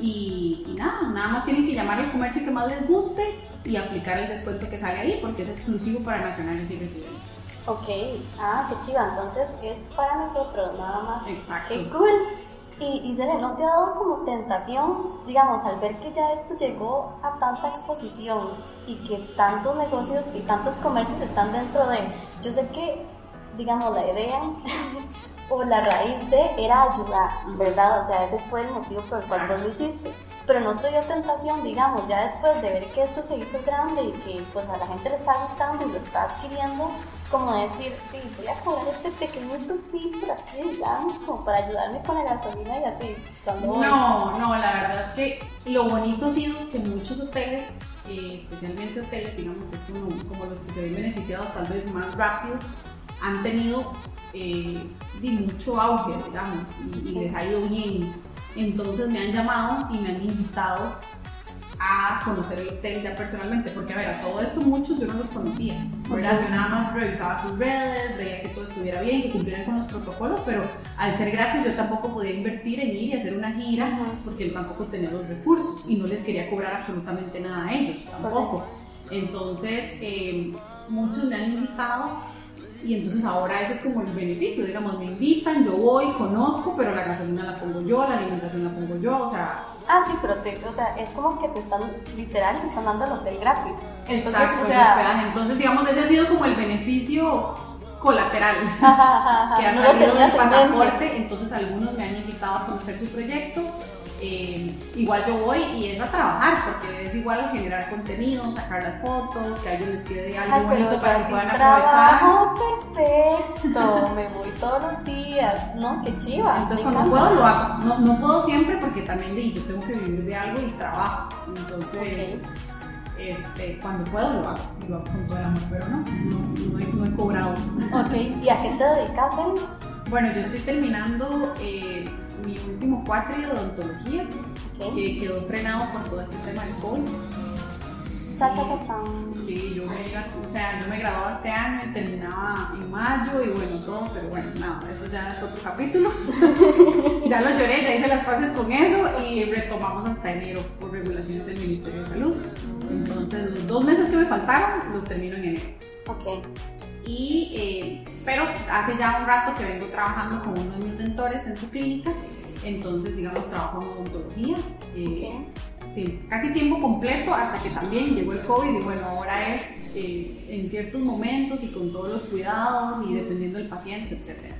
Y, nada, nada más tienen que llamar al comercio que más les guste y aplicar el descuento que sale ahí porque es exclusivo para nacionales y residentes. Ok, ah, qué chiva, entonces es para nosotros nada más. Exacto. Qué cool. Y, y Sele, ¿no te ha dado como tentación, digamos, al ver que ya esto llegó a tanta exposición y que tantos negocios y tantos comercios están dentro de... Yo sé que, digamos, la idea o la raíz de era ayudar, ¿verdad? O sea, ese fue el motivo por el cual vos lo hiciste. Pero no te dio tentación, digamos, ya después de ver que esto se hizo grande y que pues a la gente le está gustando y lo está adquiriendo, como decir, voy a cobrar este pequeñito fee por aquí, digamos, como para ayudarme con la gasolina y así. no, no, la verdad es que lo bonito ha sido que muchos hoteles, eh, especialmente hoteles, digamos que es como, como, los que se ven beneficiados tal vez más rápido, han tenido eh, mucho auge, digamos, y, y les ha ido bien. Entonces me han llamado y me han invitado a conocer el hotel ya personalmente, porque a ver, a todo esto muchos yo no los conocía, ¿verdad? Yo nada más revisaba sus redes, veía que todo estuviera bien, que cumplieran con los protocolos, pero al ser gratis yo tampoco podía invertir en ir y hacer una gira, porque yo tampoco tenía los recursos y no les quería cobrar absolutamente nada a ellos, tampoco. Entonces, eh, muchos me han invitado y entonces ahora ese es como el beneficio, digamos, me invitan, yo voy, conozco, pero la gasolina la pongo yo, la alimentación la pongo yo, o sea, Ah, sí, pero te, o sea, es como que te están, literal, te están dando el hotel gratis. Entonces, o sea, entonces, digamos, ese ha sido como el beneficio colateral [laughs] que ha salido del pasaporte. Entonces, algunos me han invitado a conocer su proyecto eh, igual yo voy y es a trabajar, porque es igual generar contenido, sacar las fotos, que a ellos les quede algo bonito para que puedan aprovechar. perfecto, [laughs] me voy todos los días, ¿no? Qué chiva. Entonces cuando puedo lo hago, no, no, puedo siempre porque también de, yo tengo que vivir de algo y trabajo, entonces... Este, cuando puedo lo hago, lo hago con todo el amor, pero no, no, he, no he, cobrado. Ok, ¿y a qué te dedicas? Bueno, yo estoy terminando eh, mi último cuatri de odontología, que quedó frenado por todo este tema del COVID. Sí, yo me iba, o sea, yo me graduaba este año y terminaba en mayo y bueno, todo, pero bueno, nada, eso ya es otro capítulo. [laughs] ya lo lloré, ya hice las fases con eso y retomamos hasta enero por regulaciones del Ministerio de Salud. Entonces, los dos meses que me faltaron los termino en enero. Ok. Y, eh, pero hace ya un rato que vengo trabajando con uno de mis mentores en su clínica Entonces, digamos, trabajo en odontología. Eh, casi tiempo completo hasta que también llegó el COVID y bueno, ahora es eh, en ciertos momentos y con todos los cuidados y dependiendo del paciente, etc.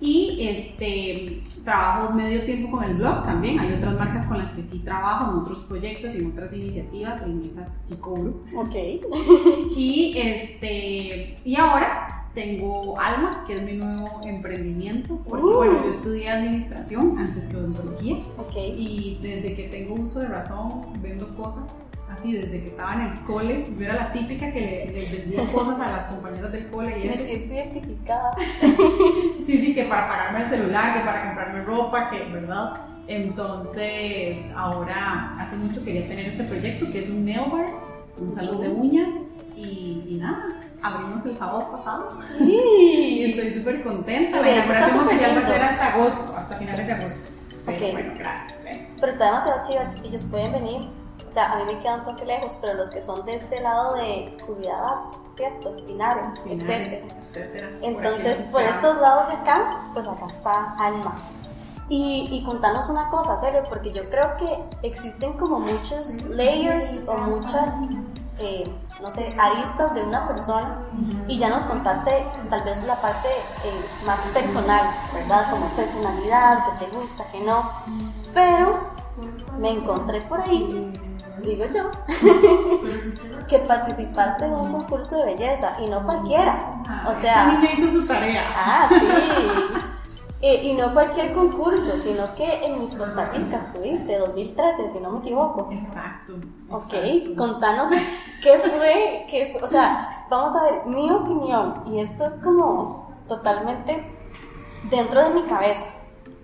Y este, trabajo medio tiempo con el blog también. Hay otras marcas con las que sí trabajo, en otros proyectos y en otras iniciativas, en esas sí cobro. Ok. [laughs] y, este, y ahora tengo Alma, que es mi nuevo emprendimiento, porque uh. bueno, yo estudié administración antes que odontología. Okay. Y desde que tengo uso de razón, vendo cosas. Así, desde que estaba en el cole, yo era la típica que le, vendía [laughs] cosas a las compañeras del cole y Me siento identificada. [laughs] sí, sí, que para pagarme el celular, que para comprarme ropa, que, ¿verdad? Entonces, ahora hace mucho quería tener este proyecto que es un nail bar, un salón de uñas y, nada, abrimos el sábado pasado. [laughs] Y estoy súper contenta. La inauguración oficial va a ser hasta agosto, hasta finales de agosto. Pero bueno, gracias. ¿eh? Pero está demasiado chido, chiquillos. Pueden venir. O sea, a mí me quedan un toque lejos, pero los que son de este lado de Curidad, ¿cierto? Pinares, Pinares etcétera. Entonces, por, estos lados de acá, pues acá está Alma. Y, y, contanos una cosa, serio, porque yo creo que existen como muchos layers o muchas eh, no sé, aristas de una persona y ya nos contaste tal vez la parte eh, más personal, ¿verdad? Como personalidad, que te gusta, que no. Pero me encontré por ahí, digo yo, [laughs] que participaste en un concurso de belleza y no cualquiera. o sea, esa niña hizo su tarea. Ah, sí. Eh, y no cualquier concurso, sino que en Mis Costa Rica estuviste, 2013, si no me equivoco. Exacto. Ok, contanos qué fue, qué fue, o sea, vamos a ver, mi opinión, y esto es como totalmente dentro de mi cabeza.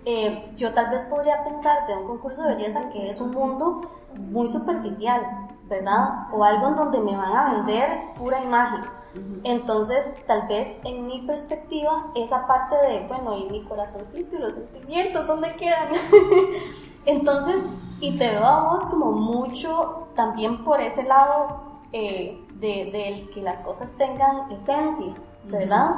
Eh, yo tal vez podría pensar de un concurso de belleza que es un mundo muy superficial, ¿verdad? O algo en donde me van a vender pura imagen entonces, tal vez en mi perspectiva, esa parte de, bueno, y mi corazoncito y los sentimientos, ¿dónde quedan? [laughs] Entonces, y te veo a vos como mucho también por ese lado eh, de, que las cosas tengan esencia, ¿verdad?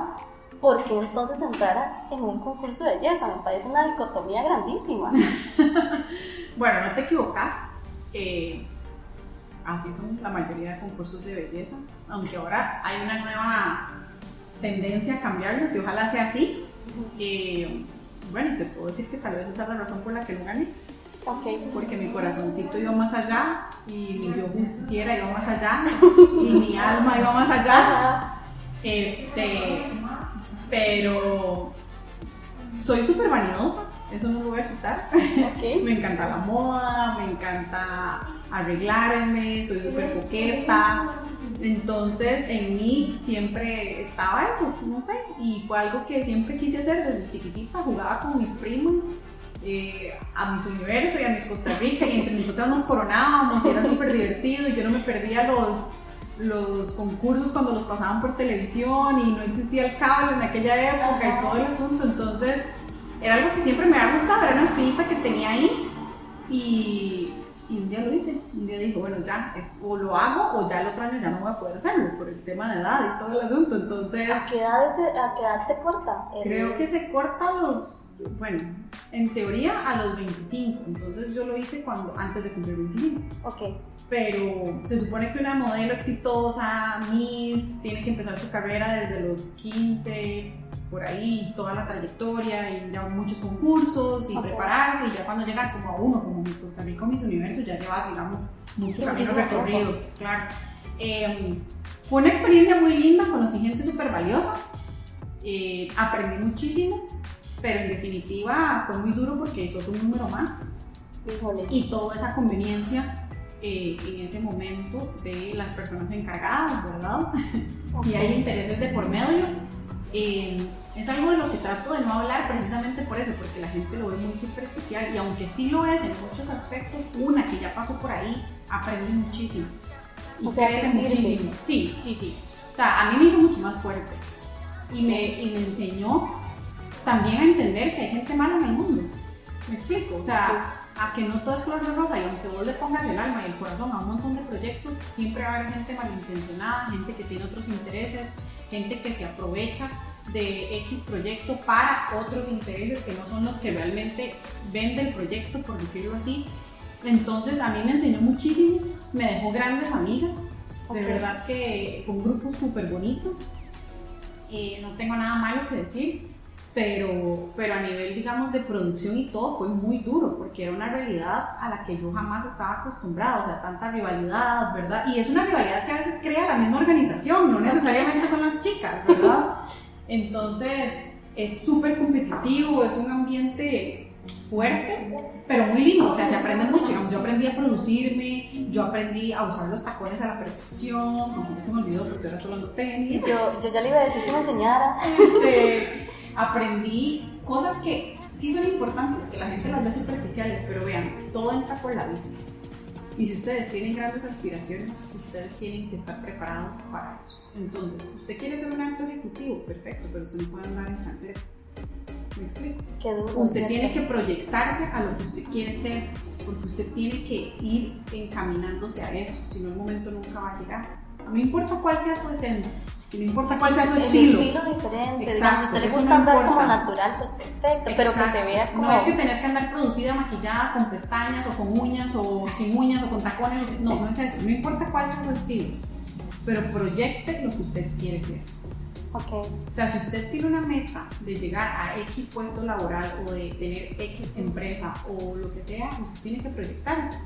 Porque entonces entrar en un concurso de belleza me parece una dicotomía grandísima. [laughs] bueno, no te equivocas. Eh, así son la mayoría de concursos de belleza, aunque ahora hay una nueva tendencia a cambiarlos y ojalá sea así. Eh, bueno, te puedo decir que tal vez esa es la razón por la que lo gané. Okay. Porque mi corazoncito iba más allá y mi yo justiciera iba más allá y mi [laughs] alma iba más allá. Este, pero soy súper vanidosa, eso no lo voy a quitar. [laughs] me encanta la moda, me encanta arreglarme, soy súper coqueta. Entonces en mí siempre estaba eso, no sé, y fue algo que siempre quise hacer desde chiquitita, jugaba con mis primos. Eh, a mis universos y a mis Costa Rica y entre nosotras nos coronábamos y era súper divertido y yo no me perdía los, los concursos cuando los pasaban por televisión y no existía el cable en aquella época y todo el asunto, entonces era algo que siempre me había gustado, era una espinita que tenía ahí y, y un día lo hice, un día dijo, bueno, ya, o lo hago o ya el otro año ya no voy a poder hacerlo por el tema de edad y todo el asunto. Entonces... ¿A qué edad se, a qué edad se corta? Creo que se corta a los, bueno, en teoría a los 25, entonces yo lo hice cuando, antes de cumplir 25. Ok. Pero se supone que una modelo exitosa, Miss, tiene que empezar su carrera desde los 15, por ahí toda la trayectoria y ir a muchos concursos y prepararse y ya cuando llegas como a uno, como Miss Costa Rica Miss Universo, ya llevas, digamos, mucho camino recorrido, claro. Em, fue una experiencia muy linda, conocí gente súper valiosa, eh, aprendí muchísimo, pero en definitiva fue muy duro porque sos un número más. Y toda esa conveniencia eh, en ese momento de las personas encargadas, ¿verdad? [laughs] si hay intereses de por medio eh, es algo de lo que trato de no hablar precisamente por eso, porque la gente lo ve muy superficial y aunque sí lo es en muchos aspectos, una que ya pasó por ahí aprende muchísimo y o sea, crece muchísimo. Sí, sí, sí. O sea, a mí me hizo mucho más fuerte y me, y me enseñó también a entender que hay gente mala en el mundo. ¿Me explico? O sea, a que no todo es color de rosa y aunque vos le pongas el alma y el corazón a un montón de proyectos, siempre va a haber gente malintencionada, gente que tiene otros intereses, gente que se aprovecha de X proyecto para otros intereses que no son los que realmente vende el proyecto, por decirlo así. Entonces a mí me enseñó muchísimo, me dejó grandes amigas, de verdad que fue un grupo súper bonito, eh, no tengo nada malo que decir, pero, pero a nivel, digamos, de producción y todo fue muy duro, porque era una realidad a la que yo jamás estaba acostumbrada, o sea, tanta rivalidad, ¿verdad? Y es una rivalidad que a veces crea la misma organización, no necesariamente son las chicas, ¿verdad? Entonces, es súper competitivo, es un ambiente fuerte, pero muy lindo, o sea, se aprende mucho, digamos, yo aprendí a producirme, yo aprendí a usar los tacones a la perfección, aunque se me olvidó porque ahora solo tenis. Yo, yo ya le iba a decir que me enseñara. Este, aprendí cosas que sí son importantes, que la gente las ve superficiales, pero vean, todo entra por la vista. Y si ustedes tienen grandes aspiraciones, ustedes tienen que estar preparados para eso. Entonces, usted quiere ser un alto ejecutivo, perfecto, pero usted no puede andar en chancletas. ¿Me explico? usted tiene que proyectarse a lo que usted quiere ser, porque usted tiene que ir encaminándose a eso, si no el momento nunca va a llegar. No importa cuál sea su esencia, no importa cuál sea su estilo. El estilo diferente, Exacto, si a usted le gusta andar como natural, pues perfecto, pero que se vea como... No es que tenés que andar producida, maquillada, con pestañas, o con uñas, o sin uñas, o con tacones, no, no es eso, no importa cuál sea su estilo, pero proyecte lo que usted quiere ser. Okay. O sea, si usted tiene una meta de llegar a X puesto laboral o de tener X empresa o lo que sea, usted tiene que proyectarse.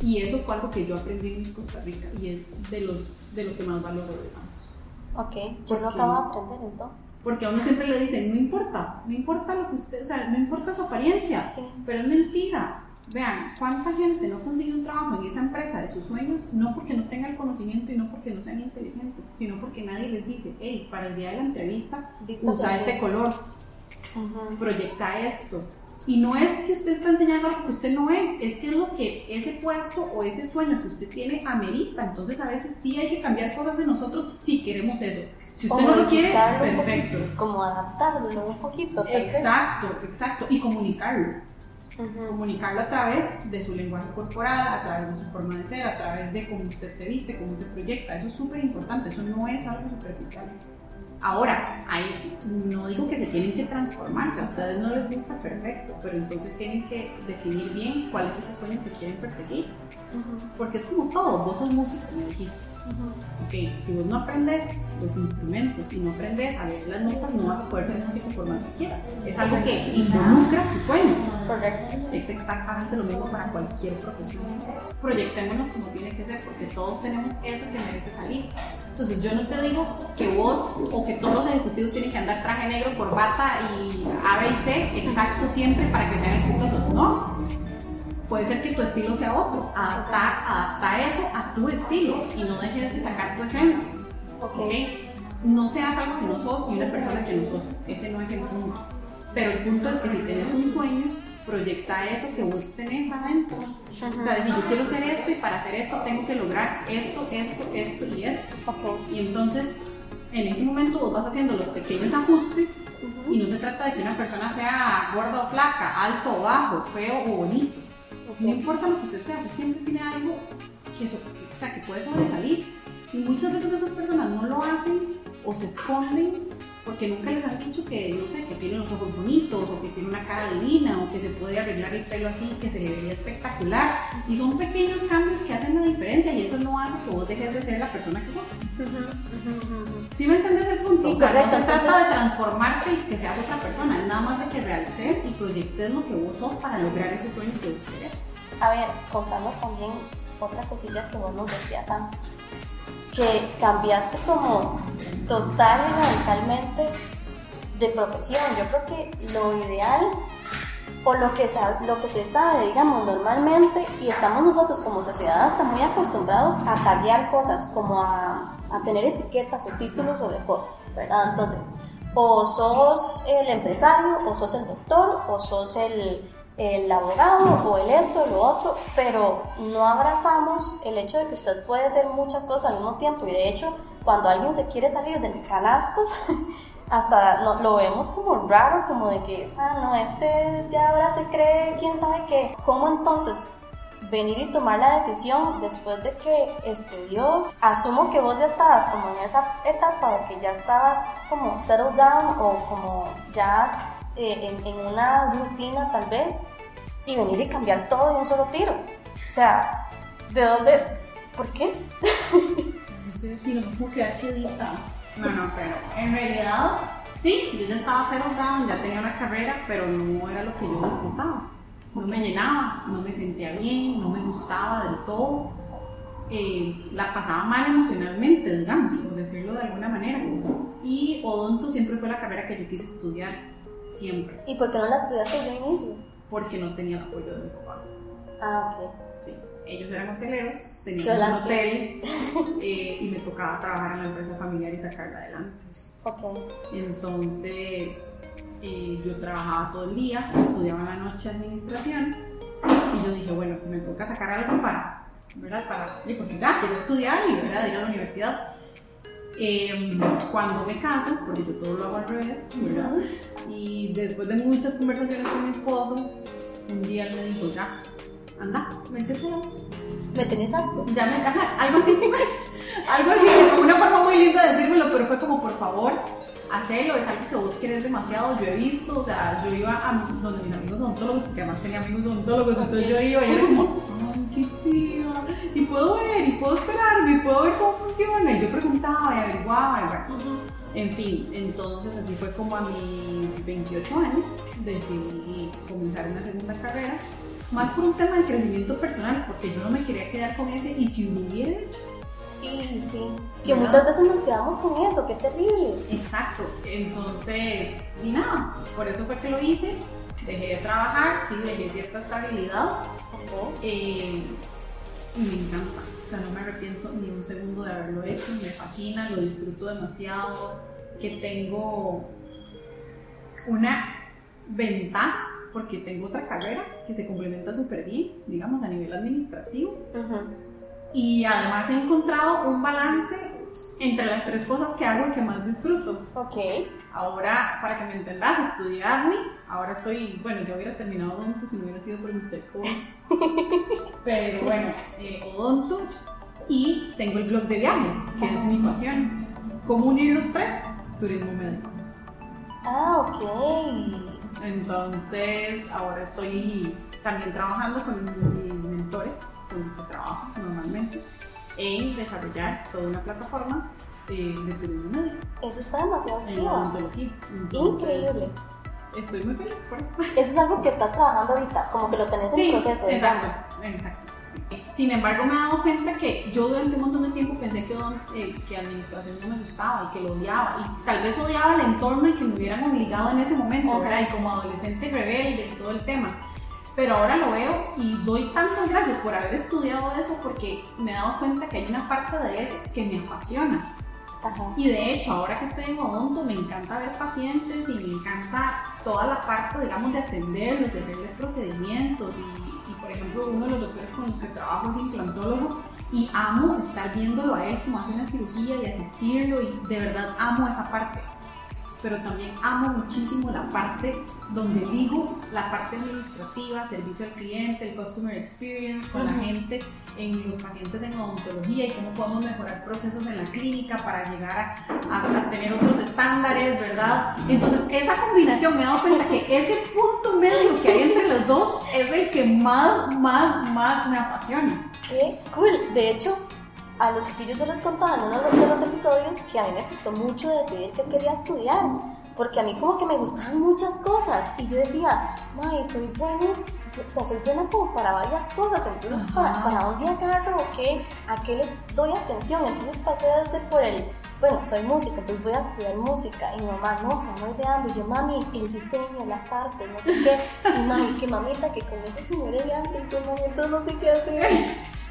Y eso fue algo que yo aprendí en Miss Costa Rica y es de, los, de lo que más valoro, digamos. Ok, yo lo acabo de aprender entonces. Porque a uno siempre le dicen, no importa, no importa lo que usted, o sea, no importa su apariencia, sí. pero es mentira. Vean, ¿cuánta gente no consigue un trabajo en esa empresa de sus sueños? No porque no tenga el conocimiento y no porque no sean inteligentes, sino porque nadie les dice, hey, para el día de la entrevista, usa este color, proyecta esto. Y no es que usted está enseñando algo que usted no es, es que es lo que ese puesto o ese sueño que usted tiene amerita. Entonces a veces sí hay que cambiar cosas de nosotros si queremos eso. Si usted no lo quiere, perfecto. como adaptarlo un poquito. Exacto, exacto. Y comunicarlo comunicarlo a través de su lenguaje corporal, a través de su forma de ser, a través de cómo usted se viste, cómo se proyecta. Eso es súper importante, eso no es algo superficial. Ahora, hay, no digo que se tienen que transformar, si a ustedes no les gusta, perfecto, pero entonces tienen que definir bien cuál es ese sueño que quieren perseguir. Porque es como todo, vos sos músico, me dijiste. Ok, si vos no aprendes los instrumentos y no aprendes a ver las notas, no vas a poder ser músico por más que quieras. Es algo que involucra tu sueño. Correcto. Es exactamente lo mismo para cualquier profesión. Proyectémonos como tiene que ser, porque todos tenemos eso que merece salir. Entonces yo no te digo que vos o que todos los ejecutivos tienen que andar traje negro, corbata y A, B y C exacto siempre para que sean exitosos. No. Puede ser que tu estilo sea otro. Adapta, adapta eso a tu estilo y no dejes de sacar tu esencia. Okay. No seas algo que no sos y una persona que no sos. Ese no es el punto. Pero el punto es que si tienes un sueño, proyecta eso que vos tenés adentro. O sea, decir, yo quiero hacer esto y para hacer esto tengo que lograr esto, esto, esto y esto. Okay. Y entonces, en ese momento vos vas haciendo los pequeños ajustes y no se trata de que una persona sea gorda o flaca, alto o bajo, feo o bonito. No importa lo que usted sea, usted siempre tiene algo que, o sea, que puede sobresalir. Y muchas veces esas personas no lo hacen o se esconden porque nunca les han dicho que, no sé, que tiene los ojos bonitos o que tiene una cara divina o que se puede arreglar el pelo así, que se le vería espectacular. Y son pequeños cambios que hacen la diferencia y eso no hace que vos dejes de ser la persona que sos. ¿Sí me entiendes el punto? Sí, o sea, no se trata de transformarte y que seas otra persona, es nada más de que realces y proyectes lo que vos sos para lograr ese sueño que vos querés. A ver, contanos también otra cosilla que vos nos decías antes, que cambiaste como total y radicalmente de profesión. Yo creo que lo ideal o lo que, se sabe, digamos, normalmente, y estamos nosotros como sociedad hasta muy acostumbrados a cambiar cosas, como a, a tener etiquetas o títulos sobre cosas, ¿verdad? Entonces, o sos el empresario, o sos el doctor, o sos el el abogado o el esto, o lo otro, pero no abrazamos el hecho de que usted puede hacer muchas cosas al mismo tiempo. Y de hecho cuando alguien se quiere salir del canasto, [laughs] hasta lo vemos como raro, como de que, ah, no, este ya ahora se cree, quién sabe qué, ¿cómo entonces venir y tomar la decisión después de que estudió, asumo que vos ya estabas como en esa etapa de que ya estabas como settled down o como ya eh, en, en, una rutina tal vez y venir y cambiar todo de un solo tiro. O sea, ¿de dónde? ¿Por qué? no sé si no me puedo quedar quietita. No, no, pero en realidad sí, yo ya estaba settled down, ya tenía una carrera, pero no era lo que yo disfrutaba no me llenaba, no me sentía bien, no me gustaba del todo. Eh, la pasaba mal emocionalmente, digamos, por decirlo de alguna manera. Y odonto siempre fue la carrera que yo quise estudiar, siempre. ¿Y por qué no la estudiaste desde el inicio? Porque no tenía el apoyo de mi papá. Ah, ok. Sí. Ellos eran hoteleros, tenían un hotel [laughs] eh, y me tocaba trabajar en la empresa familiar y sacarla adelante. Ok. Entonces, eh, yo trabajaba todo el día, estudiaba en la noche administración y yo dije, bueno, me toca sacar algo para, ¿verdad? Para, porque ya quiero estudiar y ¿verdad? ir a la universidad. Em, cuando me caso, porque yo todo lo hago al revés, ¿verdad? Y después de muchas conversaciones con mi esposo, un día él me dijo, ya, anda, vente fuera. ¿Me tenés algo? Ya me, algo así, [laughs] algo así, una forma muy linda de decírmelo, pero fue como, por favor, hacelo, es algo que vos querés demasiado, yo he visto, o sea, yo iba a donde mis amigos odontólogos, porque además tenía amigos odontólogos, entonces yo iba y era como, [laughs] ay, qué chido, puedo ver cómo funciona, y yo preguntaba y averiguaba, y bueno, en fin, entonces así fue como a mis 28 años decidí comenzar una segunda carrera, más por un tema de crecimiento personal, porque yo no me quería quedar con ese, y si lo hubiera hecho, Sí, sí. Que muchas veces nos quedamos con eso, qué terrible. Exacto. Entonces, y nada, por eso fue que lo hice. Dejé de trabajar, sí, dejé cierta estabilidad. Eh, y me encanta. O sea, no me arrepiento ni un segundo de haberlo hecho. Me fascina, lo disfruto demasiado. Que tengo una ventaja porque tengo otra carrera que se complementa súper bien, digamos, a nivel administrativo. Y además he encontrado un balance entre las tres cosas que hago y que más disfruto. Ok. Ahora, para que me entendas, estudié ADMI. Ahora estoy, bueno, yo hubiera terminado odonto si no hubiera sido por Mr. Cole. [laughs] Pero bueno, eh, odonto. Y tengo el blog de viajes, que es mi pasión. ¿Cómo unir los tres? Turismo médico. Ah, ok. Entonces, ahora estoy también trabajando con mis mentores con los que trabajo normalmente, en desarrollar toda una plataforma eh, de turismo médico. Eso está demasiado chido. Increíble. Estoy muy feliz por eso. Eso es algo que estás trabajando ahorita, como que lo tenés en proceso. Exacto, exacto. Sin embargo, me he dado cuenta que yo durante un montón de tiempo pensé que, eh, que administración no me gustaba y que lo odiaba. Y tal vez odiaba el entorno y que me hubieran obligado en ese momento, ¿verdad? Y como adolescente rebelde y todo el tema. Pero ahora lo veo y doy tantas gracias por haber estudiado eso porque me he dado cuenta que hay una parte de eso que me apasiona. Y de hecho, ahora que estoy en odonto, me encanta ver pacientes y me encanta toda la parte, digamos, de atenderlos y hacerles procedimientos. Y, y, por ejemplo, uno de los doctores con los que trabajo es implantólogo y amo estar viéndolo a él como hace una cirugía y asistirlo y de verdad amo esa parte pero también amo muchísimo la parte donde digo la parte administrativa, servicio al cliente, el customer experience con la gente, en los pacientes en odontología y cómo podemos mejorar procesos en la clínica para llegar a, tener otros estándares, ¿verdad? Entonces, esa combinación me he dado cuenta que ese punto medio que hay entre los dos es el que más, más, más me apasiona. Qué cool. De hecho, a los chiquillos yo les contaba en uno de los episodios que a mí me costó mucho decidir qué quería estudiar, porque a mí como que me gustaban muchas cosas y yo decía, ay, soy buena, o sea, soy buena como para varias cosas, entonces para, para dónde agarro o qué, a qué le doy atención, entonces pasé desde por el bueno, soy música, entonces voy a estudiar música. Y mamá, no, se me de hambre. Y yo, mami, el diseño, las artes, no sé qué. Y mami, que mamita, que con esos señores de hambre. Y yo, mami, entonces no sé qué hacer.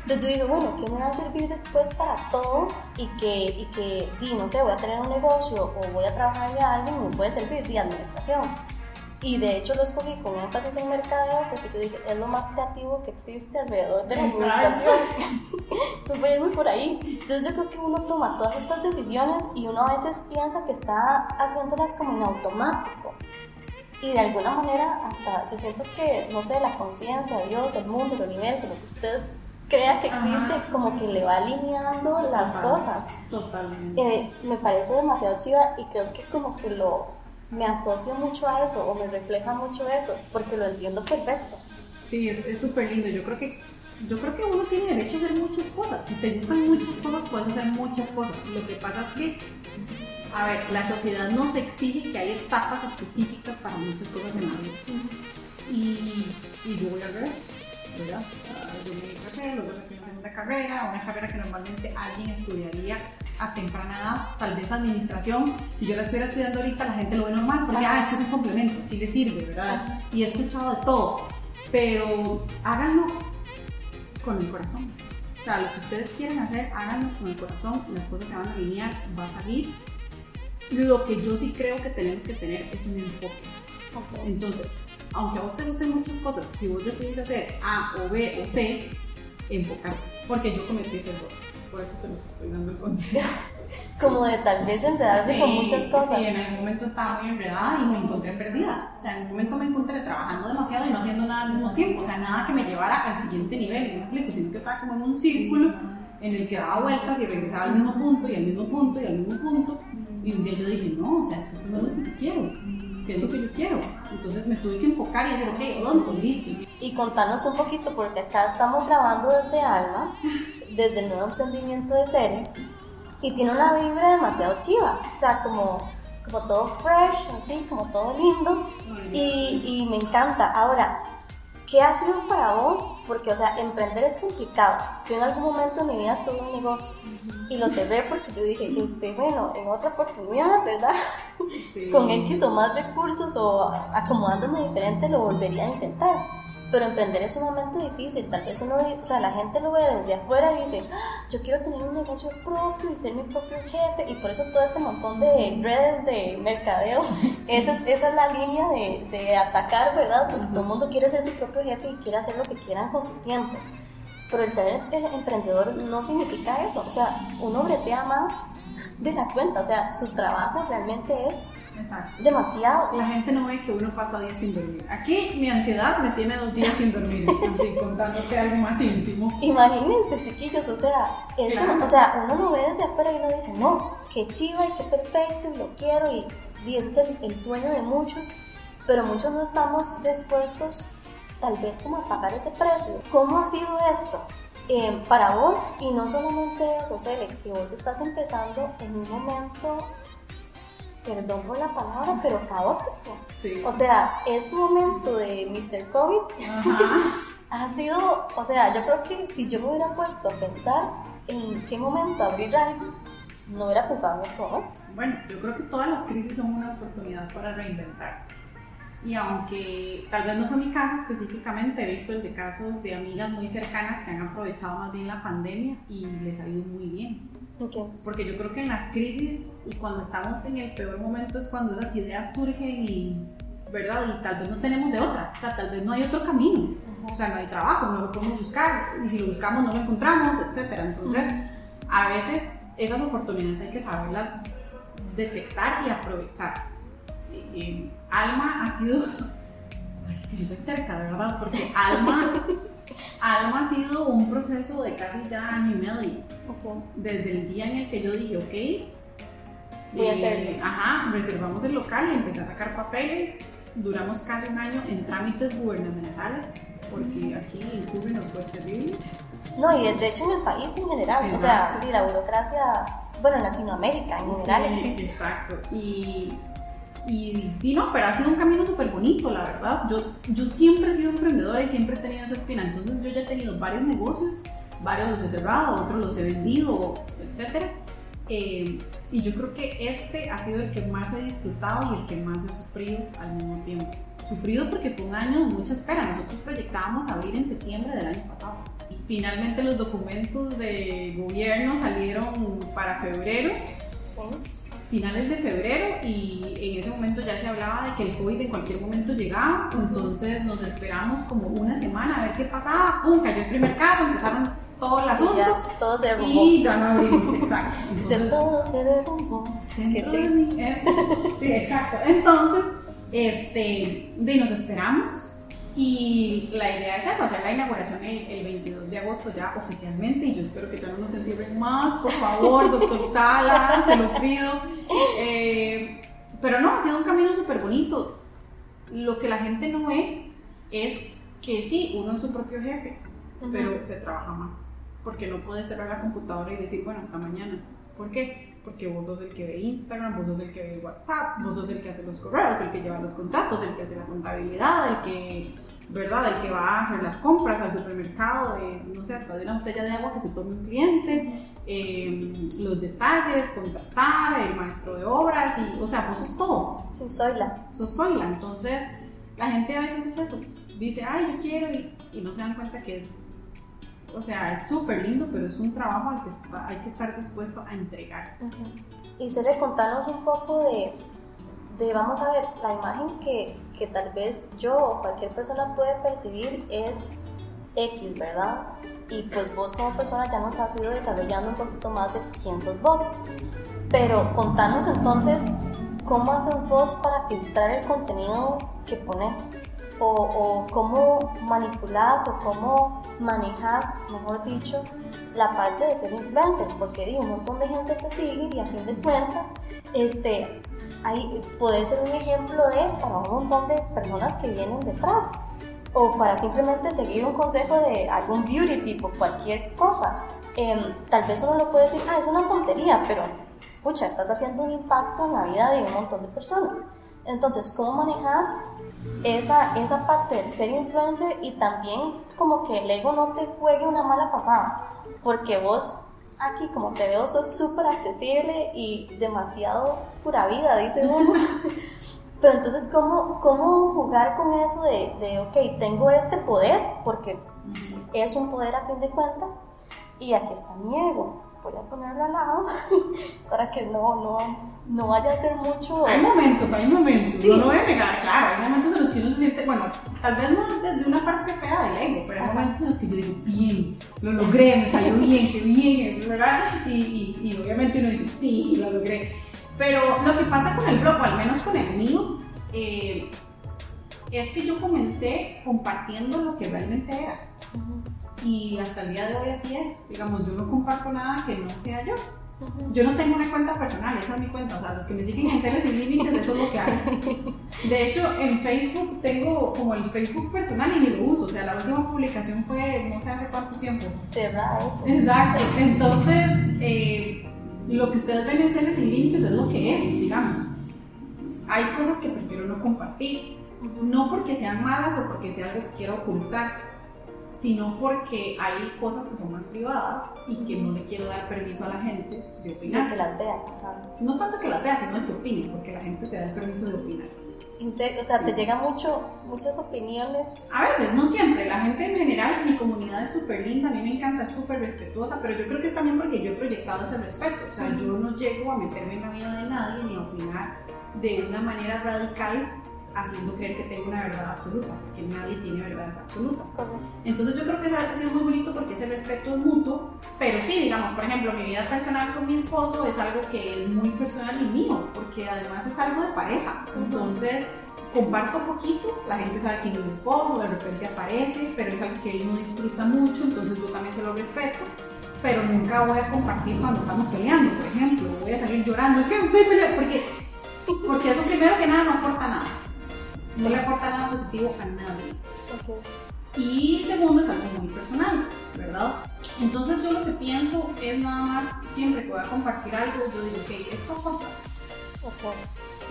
Entonces yo dije, bueno, ¿qué me va a servir después para todo? Y que, y que di, no sé, voy a tener un negocio o voy a trabajar ya alguien, me puede servir de administración. Y de hecho lo escogí con énfasis en mercadeo porque yo dije, es lo más creativo que existe alrededor de la comunicación. [laughs] Entonces voy a irme por ahí. Entonces yo creo que uno toma todas estas decisiones y uno a veces piensa que está haciéndolas como en automático. y de alguna manera hasta yo siento que, no sé, la conciencia, Dios, el mundo, el universo, lo que usted crea que existe, como que le va alineando las cosas. Totalmente. Eh, me parece demasiado chiva y creo que como que lo me asocio mucho a eso o me refleja mucho eso, porque lo entiendo perfecto. Sí, es súper lindo. Yo creo que yo creo que uno tiene derecho a hacer muchas cosas. Si te gustan muchas cosas, puedes hacer muchas cosas. Lo que pasa es que, a ver, la sociedad nos exige que hay etapas específicas para muchas cosas en la vida. Y, y yo voy a ver, ¿verdad? Yo me casé, luego saqué una segunda carrera, una carrera que normalmente alguien estudiaría a temprana edad, tal vez administración. Si yo la estuviera estudiando ahorita, la gente lo ve normal, porque ah, es que es un complemento, sí le sirve, ¿verdad? Y he escuchado de todo, pero háganlo con el corazón. O sea, lo que ustedes quieren hacer, háganlo con el corazón, las cosas se van a alinear, va a salir. Lo que yo sí creo que tenemos que tener es un enfoque. Entonces, aunque a vos te gusten muchas cosas, si vos decidís hacer A o B o C, enfocarte. Porque yo cometí ese error. Por eso se los estoy dando el consejo. [laughs] como de tal vez enredarse con muchas cosas. Sí, en algún momento estaba muy enredada y me encontré perdida. O sea, en un momento me encontré trabajando demasiado y no haciendo nada al mismo tiempo. O sea, nada que me llevara al siguiente nivel, me explico, sino que estaba como en un círculo en el que daba vueltas y regresaba al mismo punto y al mismo punto y al mismo punto. Y un día yo dije, no, o sea, esto no es lo que yo quiero. ¿Qué es lo que yo quiero? Entonces me tuve que enfocar y decir, ok, odonto, listo. Y contanos un poquito, porque acá estamos grabando desde Alma, desde el nuevo emprendimiento de serie y tiene una vibra demasiado chiva, o sea, como, como todo fresh, así, como todo lindo, y, y me encanta. Ahora, ¿qué ha sido para vos? Porque, o sea, emprender es complicado. Yo en algún momento de mi vida tuve un negocio y lo cerré porque yo dije, este, bueno, en otra oportunidad, ¿verdad? Con X o más recursos o acomodándome diferente lo volvería a intentar pero emprender es sumamente difícil. Tal vez uno, o sea, la gente lo ve desde afuera y dice, ah, yo quiero tener un negocio propio y ser mi propio jefe. Y por eso todo este montón de redes de mercadeo, [laughs] esa, esa, es la línea de, de atacar, ¿verdad? Porque todo el mundo quiere ser su propio jefe y quiere hacer lo que quieran con su tiempo. Pero el ser el emprendedor no significa eso. O sea, uno bretea más de la cuenta. O sea, su trabajo realmente es Exacto. Demasiado. La gente no ve que uno pasa días sin dormir. Aquí mi ansiedad me tiene dos días sin dormir, [laughs] así contándote algo más íntimo. Imagínense, chiquillos, o sea, o sea, uno lo ve desde afuera y uno dice, no, qué chiva y qué perfecto y lo quiero y, ese es el, sueño de muchos, pero muchos no estamos dispuestos tal vez como a pagar ese precio. ¿Cómo ha sido esto? Eh, para vos y no solamente eso, Cele, que vos estás empezando en un momento perdón por la palabra, pero caótico. Sí. O sea, este momento de Mr. COVID [laughs] ha sido, o sea, yo creo que si yo me hubiera puesto a pensar en qué momento abrir algo, no hubiera pensado en este momento. Bueno, yo creo que todas las crisis son una oportunidad para reinventarse. Y aunque tal vez no fue mi caso específicamente, he visto el de casos de amigas muy cercanas que han aprovechado más bien la pandemia y les ha ido muy bien. Porque yo creo que en las crisis y cuando estamos en el peor momento es cuando esas ideas surgen y, ¿verdad? Y tal vez no tenemos de otra, o sea, tal vez no hay otro camino, o sea, no hay trabajo, no lo podemos buscar y si lo buscamos no lo encontramos, etc. Entonces, a veces esas oportunidades hay que saberlas detectar y aprovechar. Alma ha sido. [laughs] Ay, es que yo soy terca, de verdad, porque Alma, [laughs] Alma ha sido un proceso de casi ya año y medio. Desde el día en el que yo dije, ok. Voy a hacerlo. Eh, ajá, reservamos el local y empecé a sacar papeles. Duramos casi un año en trámites gubernamentales, porque aquí en Cuba nos fue terrible. No, y de hecho en el país en general, o sea, la burocracia, bueno, en Latinoamérica en general existe. Exacto. Y y, no, pero ha sido un camino súper bonito, la verdad. Yo, yo siempre he sido emprendedora y siempre he tenido esa espina. Entonces yo ya he tenido varios negocios, varios los he cerrado, otros los he vendido, etc. Eh, y yo creo que este ha sido el que más he disfrutado y el que más he sufrido al mismo tiempo. Sufrido porque fue un año de mucha espera. Nosotros proyectábamos abrir en septiembre del año pasado. Y finalmente los documentos de gobierno salieron para febrero finales de febrero y en ese momento ya se hablaba de que el COVID en cualquier momento llegaba, entonces nos esperamos como una semana a ver qué pasaba, ¡pum! cayó el primer caso, empezaron todo el asunto ya, todo se derrumbó. y ya no abrimos, [laughs] exacto. Entonces, todo se derrumbó. Sí, exacto. Entonces, Este, de nos esperamos y la idea es eso, hacer la inauguración el, 22 de agosto ya oficialmente y yo espero que ya no nos encierren más, por favor, doctor Sala, [laughs] se lo pido. Eh, pero no, ha sido un camino súper bonito. Lo que la gente no ve es que sí, uno es su propio jefe, pero se trabaja más. Porque no puedes cerrar la computadora y decir, bueno, hasta mañana. ¿Por qué? Porque vos sos el que ve Instagram, vos sos el que ve WhatsApp, vos sos el que hace los correos, el que lleva los contratos, el que hace la contabilidad, el que, ¿verdad? El que va a hacer las compras al supermercado, no sé, hasta de una botella de agua que se tome un cliente, eh, los detalles, contratar, el maestro de obras, y, o sea, vos sos todo. Sí, soy la. Sos soy la. Entonces, la gente a veces es eso, dice, ay, yo quiero, y, y no se dan cuenta que es o sea, es súper lindo, pero es un trabajo al que hay que estar dispuesto a entregarse. Y Cele, contanos un poco de, de, vamos a ver, la imagen que, que tal vez yo o cualquier persona puede percibir es X, ¿verdad? Y pues vos como persona ya nos has ido desarrollando un poquito más de quién sos vos. Pero contanos entonces cómo haces vos para filtrar el contenido que pones o, cómo manipulas o cómo manejas, mejor dicho, la parte de ser influencer, porque digo, un montón de gente te sigue y a fin de cuentas, este, ahí puede ser un ejemplo de para un montón de personas que vienen detrás o para simplemente seguir un consejo de algún beauty tipo cualquier cosa. Em, tal vez uno lo puede decir, ah, es una tontería, pero pucha, estás haciendo un impacto en la vida de un montón de personas. Entonces, ¿cómo manejas esa, esa parte de ser influencer y también como que el ego no te juegue una mala pasada, porque vos aquí como te veo sos súper accesible y demasiado pura vida, dice uno. [laughs] Pero entonces, ¿cómo, ¿cómo jugar con eso de, de, ok, tengo este poder, porque es un poder a fin de cuentas, y aquí está mi ego? Voy a ponerlo al lado [laughs] para que no, no, no vaya a ser mucho. Hay momentos, hay momentos, no lo voy a negar, claro, hay momentos en los que uno se siente, bueno, tal vez no desde una parte fea del ego, pero hay momentos en los que yo digo, bien, lo logré, me salió bien, qué bien, ¿verdad? Y, y, y obviamente uno dice, sí, lo logré. Pero lo que pasa con el blog, o al menos con el mío, eh, es que yo comencé compartiendo lo que realmente era y hasta el día de hoy así es. Digamos, yo no comparto nada que no sea yo. Yo no tengo una cuenta personal, esa es mi cuenta. O sea, los que me siguen en Celes y Límites, eso es lo que hay. De hecho, en Facebook tengo como el Facebook personal y ni lo uso. O sea, la última publicación fue no sé hace cuánto tiempo. Cerrado. Exacto. Entonces, eh, lo que ustedes ven en Celes y Límites es lo que es, digamos. Hay cosas que prefiero no compartir. No porque sean malas o porque sea algo que quiero ocultar sino porque hay cosas que son más privadas y que no le quiero dar permiso a la gente de opinar. que las vea. No tanto que las vea, sino que opinen, porque la gente se da el permiso de opinar. ¿En serio? O sea, te llegan mucho, muchas opiniones. A veces, no siempre. La gente en general, mi comunidad es súper linda, a mí me encanta, es súper respetuosa, pero yo creo que es también porque yo he proyectado ese respeto. O sea, yo no llego a meterme en la vida de nadie ni a opinar de una manera radical haciendo creer que tengo una verdad absoluta, porque nadie tiene verdades absolutas. Entonces yo creo que ha sido muy bonito porque ese respeto es mutuo, pero sí, digamos, por ejemplo, mi vida personal con mi esposo es algo que es muy personal y mío, porque además es algo de pareja. Entonces comparto poquito, la gente sabe quién es mi esposo, de repente aparece, pero es algo que él no disfruta mucho, entonces yo también se lo respeto pero nunca voy a compartir cuando estamos peleando, por ejemplo, voy a salir llorando, es que estoy peleando, porque, porque eso primero que nada no aporta nada no le aporta nada positivo a nadie. Y segundo, es algo muy personal, ¿verdad? Entonces yo lo que pienso es nada más, siempre que voy a compartir algo, yo digo, ok, esto aporta.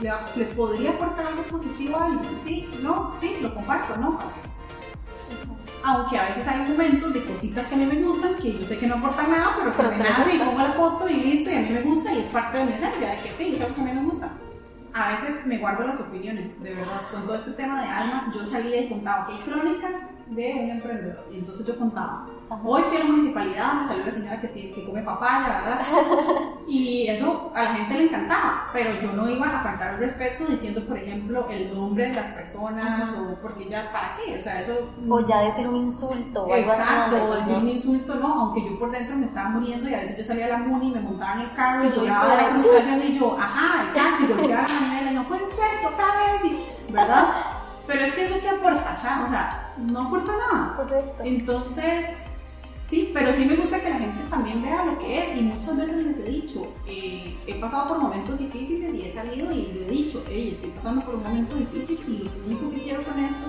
¿Le, ¿Le, podría aportar algo positivo a alguien? Sí, no, sí, lo comparto, ¿no? Aunque a veces hay momentos de cositas que a mí me gustan, que yo sé que no aportan nada, pero que me nace y pongo la foto y listo, y a mí me gusta y es parte de mi esencia, de que, ok, es algo que a mí me gusta a veces me guardo las opiniones, de verdad. Con todo este tema de alma, yo salía y contaba, que crónicas de un emprendedor. Y entonces yo contaba, Hoy fui a la municipalidad, me salió la señora que, que come papaya, ¿verdad? [laughs] Y eso a la gente le encantaba, pero yo no iba a faltar el respeto diciendo, por ejemplo, el nombre de las personas o porque ya, ¿para qué? O sea, eso... O ya decir un insulto o algo Exacto, o decir un insulto, no, aunque yo por dentro me estaba muriendo y a veces yo salía a la muni, me montaba en el carro y lloraba de la frustración y yo, ajá, exacto, y golpeaba a la y no puede ser, otra vez, y ¿verdad? [laughs] Pero es que eso que aporta, ya, o sea, no aporta nada. Correcto. Entonces, sí, pero sí me gusta que la gente también vea lo que es y muchas veces les he dicho, eh, he pasado por momentos difíciles y he salido y le he dicho, hey, estoy pasando por un momento difícil y lo único que quiero con esto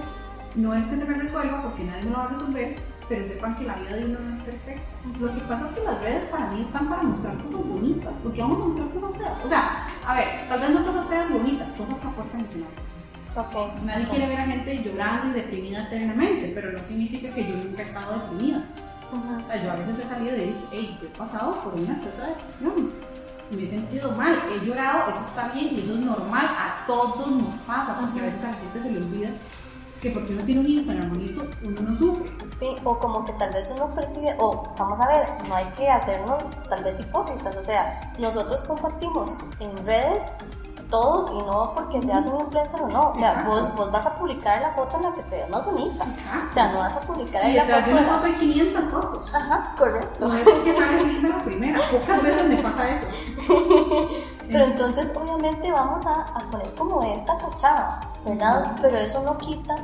no es que se me resuelva porque nadie me lo va a resolver, pero sepan que la vida de uno no es perfecta. Lo que pasa es que las redes para mí están para mostrar cosas bonitas, porque vamos a mostrar cosas feas. O sea, a ver, tal vez no cosas feas bonitas, cosas que aportan final. Okay, Nadie quiere ver a gente llorando y deprimida eternamente, pero no significa que yo nunca he estado deprimida. O sea, yo a veces he salido y he dicho, hey, yo he pasado por una que otra depresión. Me he sentido mal, he llorado, eso está bien y eso es normal, a todos nos pasa, porque a veces a la gente se le olvida que porque uno tiene un Instagram bonito, uno no sufre. Sí, o como que tal vez uno percibe, o vamos a ver, no hay que hacernos tal vez hipócritas, o sea, nosotros compartimos en redes todos y no porque seas un influencer o no. O sea, vos, vos vas a publicar la foto en la que te ves más bonita. O sea, no vas a publicar ahí y la foto. de una foto de 500 fotos. Ajá, correcto. No es porque sale linda la primera, pocas veces me pasa eso. [laughs] Pero entonces, obviamente, vamos a, a poner como esta fachada, ¿verdad? Pero eso no quita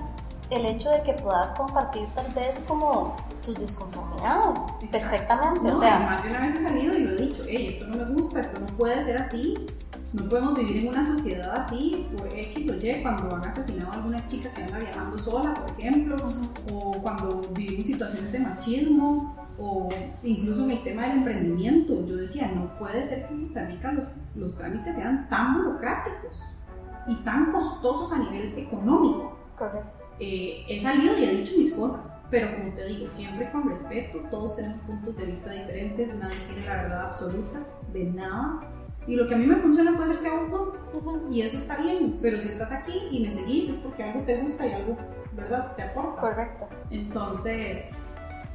el hecho de que puedas compartir tal vez como tus disconformidades perfectamente. No, o sea, más de una vez he salido y lo he dicho, hey, esto no me gusta, esto no puede ser así, no podemos vivir en una sociedad así por X o Y cuando han asesinado a alguna chica que anda viajando sola, por ejemplo, o cuando vivimos situaciones de machismo, o incluso en el tema del emprendimiento. Yo decía, no puede ser que en Costa Rica los, los trámites sean tan burocráticos y tan costosos a nivel económico. correcto. Eh, he salido y he dicho mis cosas, pero como te digo, siempre con respeto, todos tenemos puntos de vista diferentes, nadie tiene la verdad absoluta de nada. Y lo que a mí me funciona puede ser que a vos no, y eso está bien, pero si estás aquí y me seguís es porque algo te gusta y algo, ¿verdad?, te aporta. Correcto. Entonces,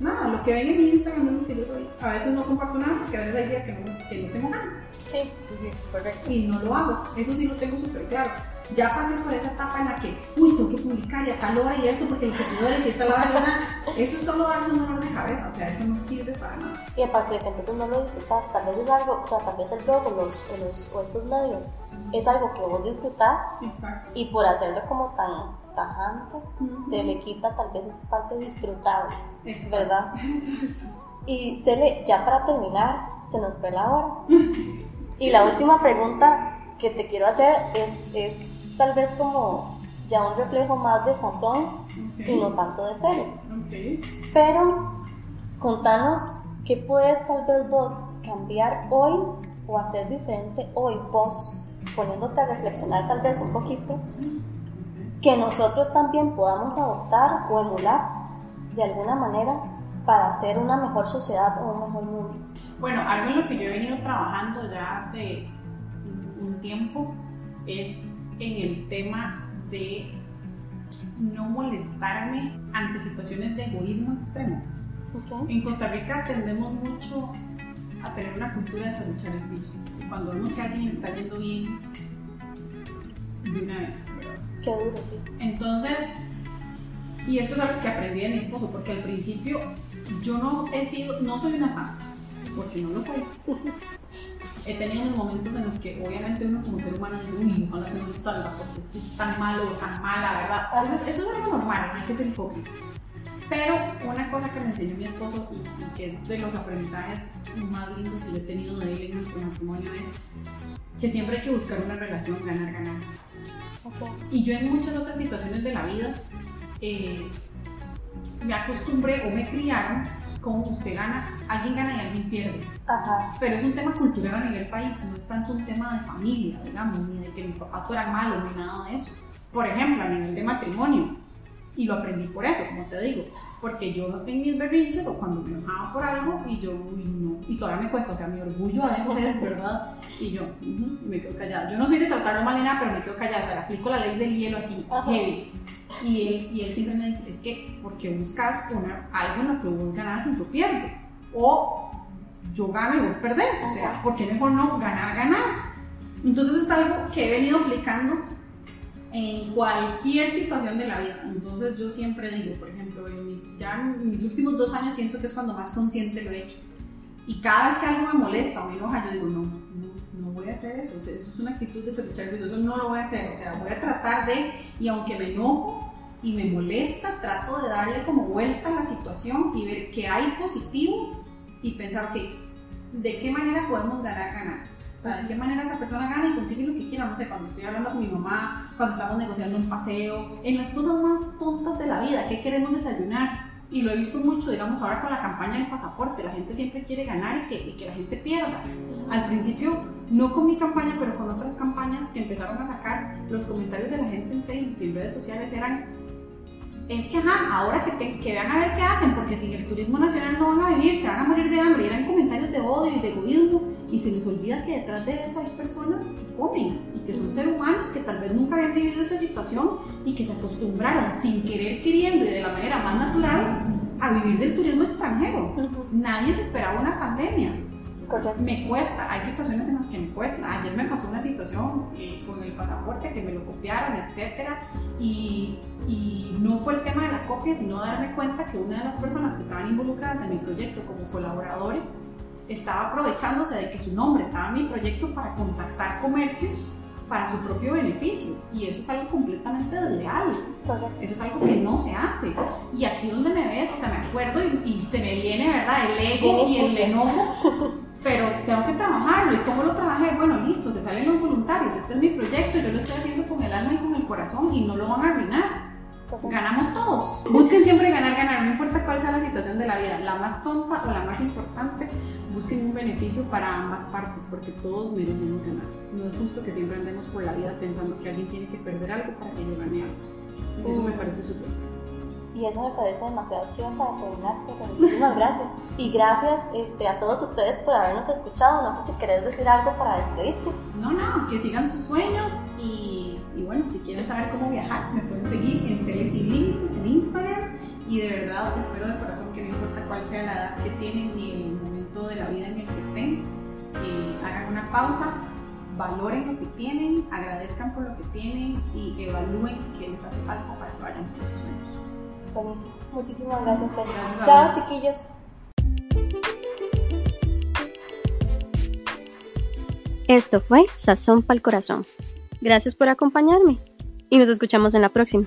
nada, lo que ven en mi Instagram es lo que yo soy. A veces no comparto nada porque a veces hay días que no, que no tengo ganas Sí, sí, sí, correcto. y no lo hago. Eso sí lo tengo súper claro. Ya pasé por esa etapa en la que, uy, tengo que publicar y a tal hora y esto porque los seguidores y esta la hora Eso es solo darse un dolor de cabeza, o sea, eso no sirve para nada. Y aparte de que entonces no lo disfrutas, tal vez es algo, o sea, tal vez el blog o, los, o, los, o estos medios es algo que vos disfrutás Exacto. y por hacerlo como tan tajante, se le quita tal vez esa parte disfrutable, Exacto. ¿verdad? Y Cele, ya para terminar, se nos fue la hora. Y la última pregunta que te quiero hacer es, es tal vez como ya un reflejo más de sazón y no tanto de Cele. Ok. Pero contanos qué puedes tal vez vos cambiar hoy o hacer diferente hoy vos, poniéndote a reflexionar tal vez un poquito, que nosotros también podamos adoptar o emular de alguna manera para hacer una mejor sociedad o un mejor mundo. Bueno, algo en lo que yo he venido trabajando ya hace un tiempo es en el tema de no molestarme ante situaciones de egoísmo extremo. ¿ok? En Costa Rica tendemos mucho a tener una cultura de soluchar el piso. Y cuando vemos que alguien está yendo bien, de una vez. Qué duro, sí. Entonces, y esto es algo que aprendí de mi esposo, porque al principio yo no he sido, no soy una santa, porque no lo soy. [laughs] He tenido unos momentos en los que obviamente uno como ser humano dice, uy, ojalá que no me salga, porque es que es tan malo o tan mala, ¿verdad? Eso es, eso es algo normal, no hay que ser hipócrita. Pero una cosa que me enseñó mi esposo y, y que es de los aprendizajes más lindos que yo he tenido de él en nuestro matrimonio es que siempre hay que buscar una relación ganar-ganar. Ok. Y yo en muchas otras situaciones de la vida eh, me acostumbré o me criaron como usted gana, alguien gana y alguien pierde. Ajá, Pero es un tema cultural a nivel país, no es tanto un tema de familia, digamos, ni de que mis papás fueran malos, ni nada de eso. Por ejemplo, a nivel de matrimonio. Y lo aprendí por eso, como te digo. Porque yo no tengo mis berrinches o cuando me enojaba por algo y yo, uy, no. Y todavía me cuesta, o sea, mi orgullo a veces es, ¿verdad? Y yo, y me quedo callada. Yo no soy de tratarlo mal ni nada, pero me quedo callada. O sea, le aplico la ley del hielo así, heavy. Y él, y él siempre me dice, es que, porque buscas poner algo en lo que vos ganas y yo pierdo. O yo gano y vos perdés. O sea, ¿por qué mejor no ganar, ganar? Entonces es algo que he venido aplicando en cualquier situación de la vida. Entonces yo siempre digo, por ejemplo, en mis, ya en mis últimos dos años siento que es cuando más consciente lo he hecho. Y cada vez que algo me molesta o me enoja, yo digo, no, no, no voy a hacer eso, eso es una actitud de ser eso no lo voy a hacer, o sea, voy a tratar de, y aunque me enojo y me molesta, trato de darle como vuelta a la situación y ver qué hay positivo y pensar, que ¿de qué manera podemos ganar, ganar? O sea, de qué manera esa persona gana y consigue lo que quiera, no sé, cuando estoy hablando con mi mamá, cuando estamos negociando un paseo, en las cosas más tontas de la vida, ¿qué queremos desayunar? Y lo he visto mucho, digamos, ahora con la campaña del pasaporte, la gente siempre quiere ganar y que, y que la gente pierda. Al principio, no con mi campaña, pero con otras campañas que empezaron a sacar, los comentarios de la gente en Facebook y en redes sociales eran es que ajá, ahora que, que vean a ver qué hacen, porque sin el turismo nacional no van a vivir, se van a morir de hambre, y eran comentarios de odio y de egoísmo, y se les olvida que detrás de eso hay personas que comen y que son seres humanos que tal vez nunca habían vivido esta situación y que se acostumbraron sin querer queriendo y de la manera más natural a vivir del turismo extranjero. Nadie se esperaba una pandemia. Me cuesta, hay situaciones en las que me cuesta. Ayer me pasó una situación eh, con el pasaporte que me lo copiaron, etcétera, y, y, no fue el tema de la copia, sino darme cuenta que una de las personas que estaban involucradas en mi proyecto como colaboradores estaba aprovechándose de que su nombre estaba en mi proyecto para contactar comercios para su propio beneficio. Y eso es algo completamente desleal. Eso es algo que no se hace. Y aquí donde me ves, o sea, me acuerdo y, se me viene, ¿verdad? El ego y el enojo. [laughs] Pero tengo que trabajarlo. ¿Y cómo lo trabajé? Bueno, listo, se salen los voluntarios. Este es mi proyecto, yo lo estoy haciendo con el alma y con el corazón y no lo van a arruinar ganamos todos. Busquen siempre ganar, ganar, no importa cuál sea la situación de la vida, la más tonta o la más importante, busquen un beneficio para ambas partes, porque todos merecemos ganar. No es justo que siempre andemos por la vida pensando que alguien tiene que perder algo para que yo gane algo. Eso me parece súper y eso me parece demasiado chido para terminarse. Muchísimas gracias. Y gracias este, a todos ustedes por habernos escuchado. No sé si querés decir algo para despedirte. No, no, que sigan sus sueños y, bueno, si quieren saber cómo viajar, me pueden seguir en Celes y en Instagram. Y de verdad espero de corazón que no importa cuál sea la edad que tienen ni el momento de la vida en el que estén, que hagan una pausa, valoren lo que tienen, agradezcan por lo que tienen y evalúen qué les hace falta para que vayan por sus sueños. Muchísimas gracias, Chao, chiquillos. Esto fue Sazón para el Corazón. Gracias por acompañarme y nos escuchamos en la próxima.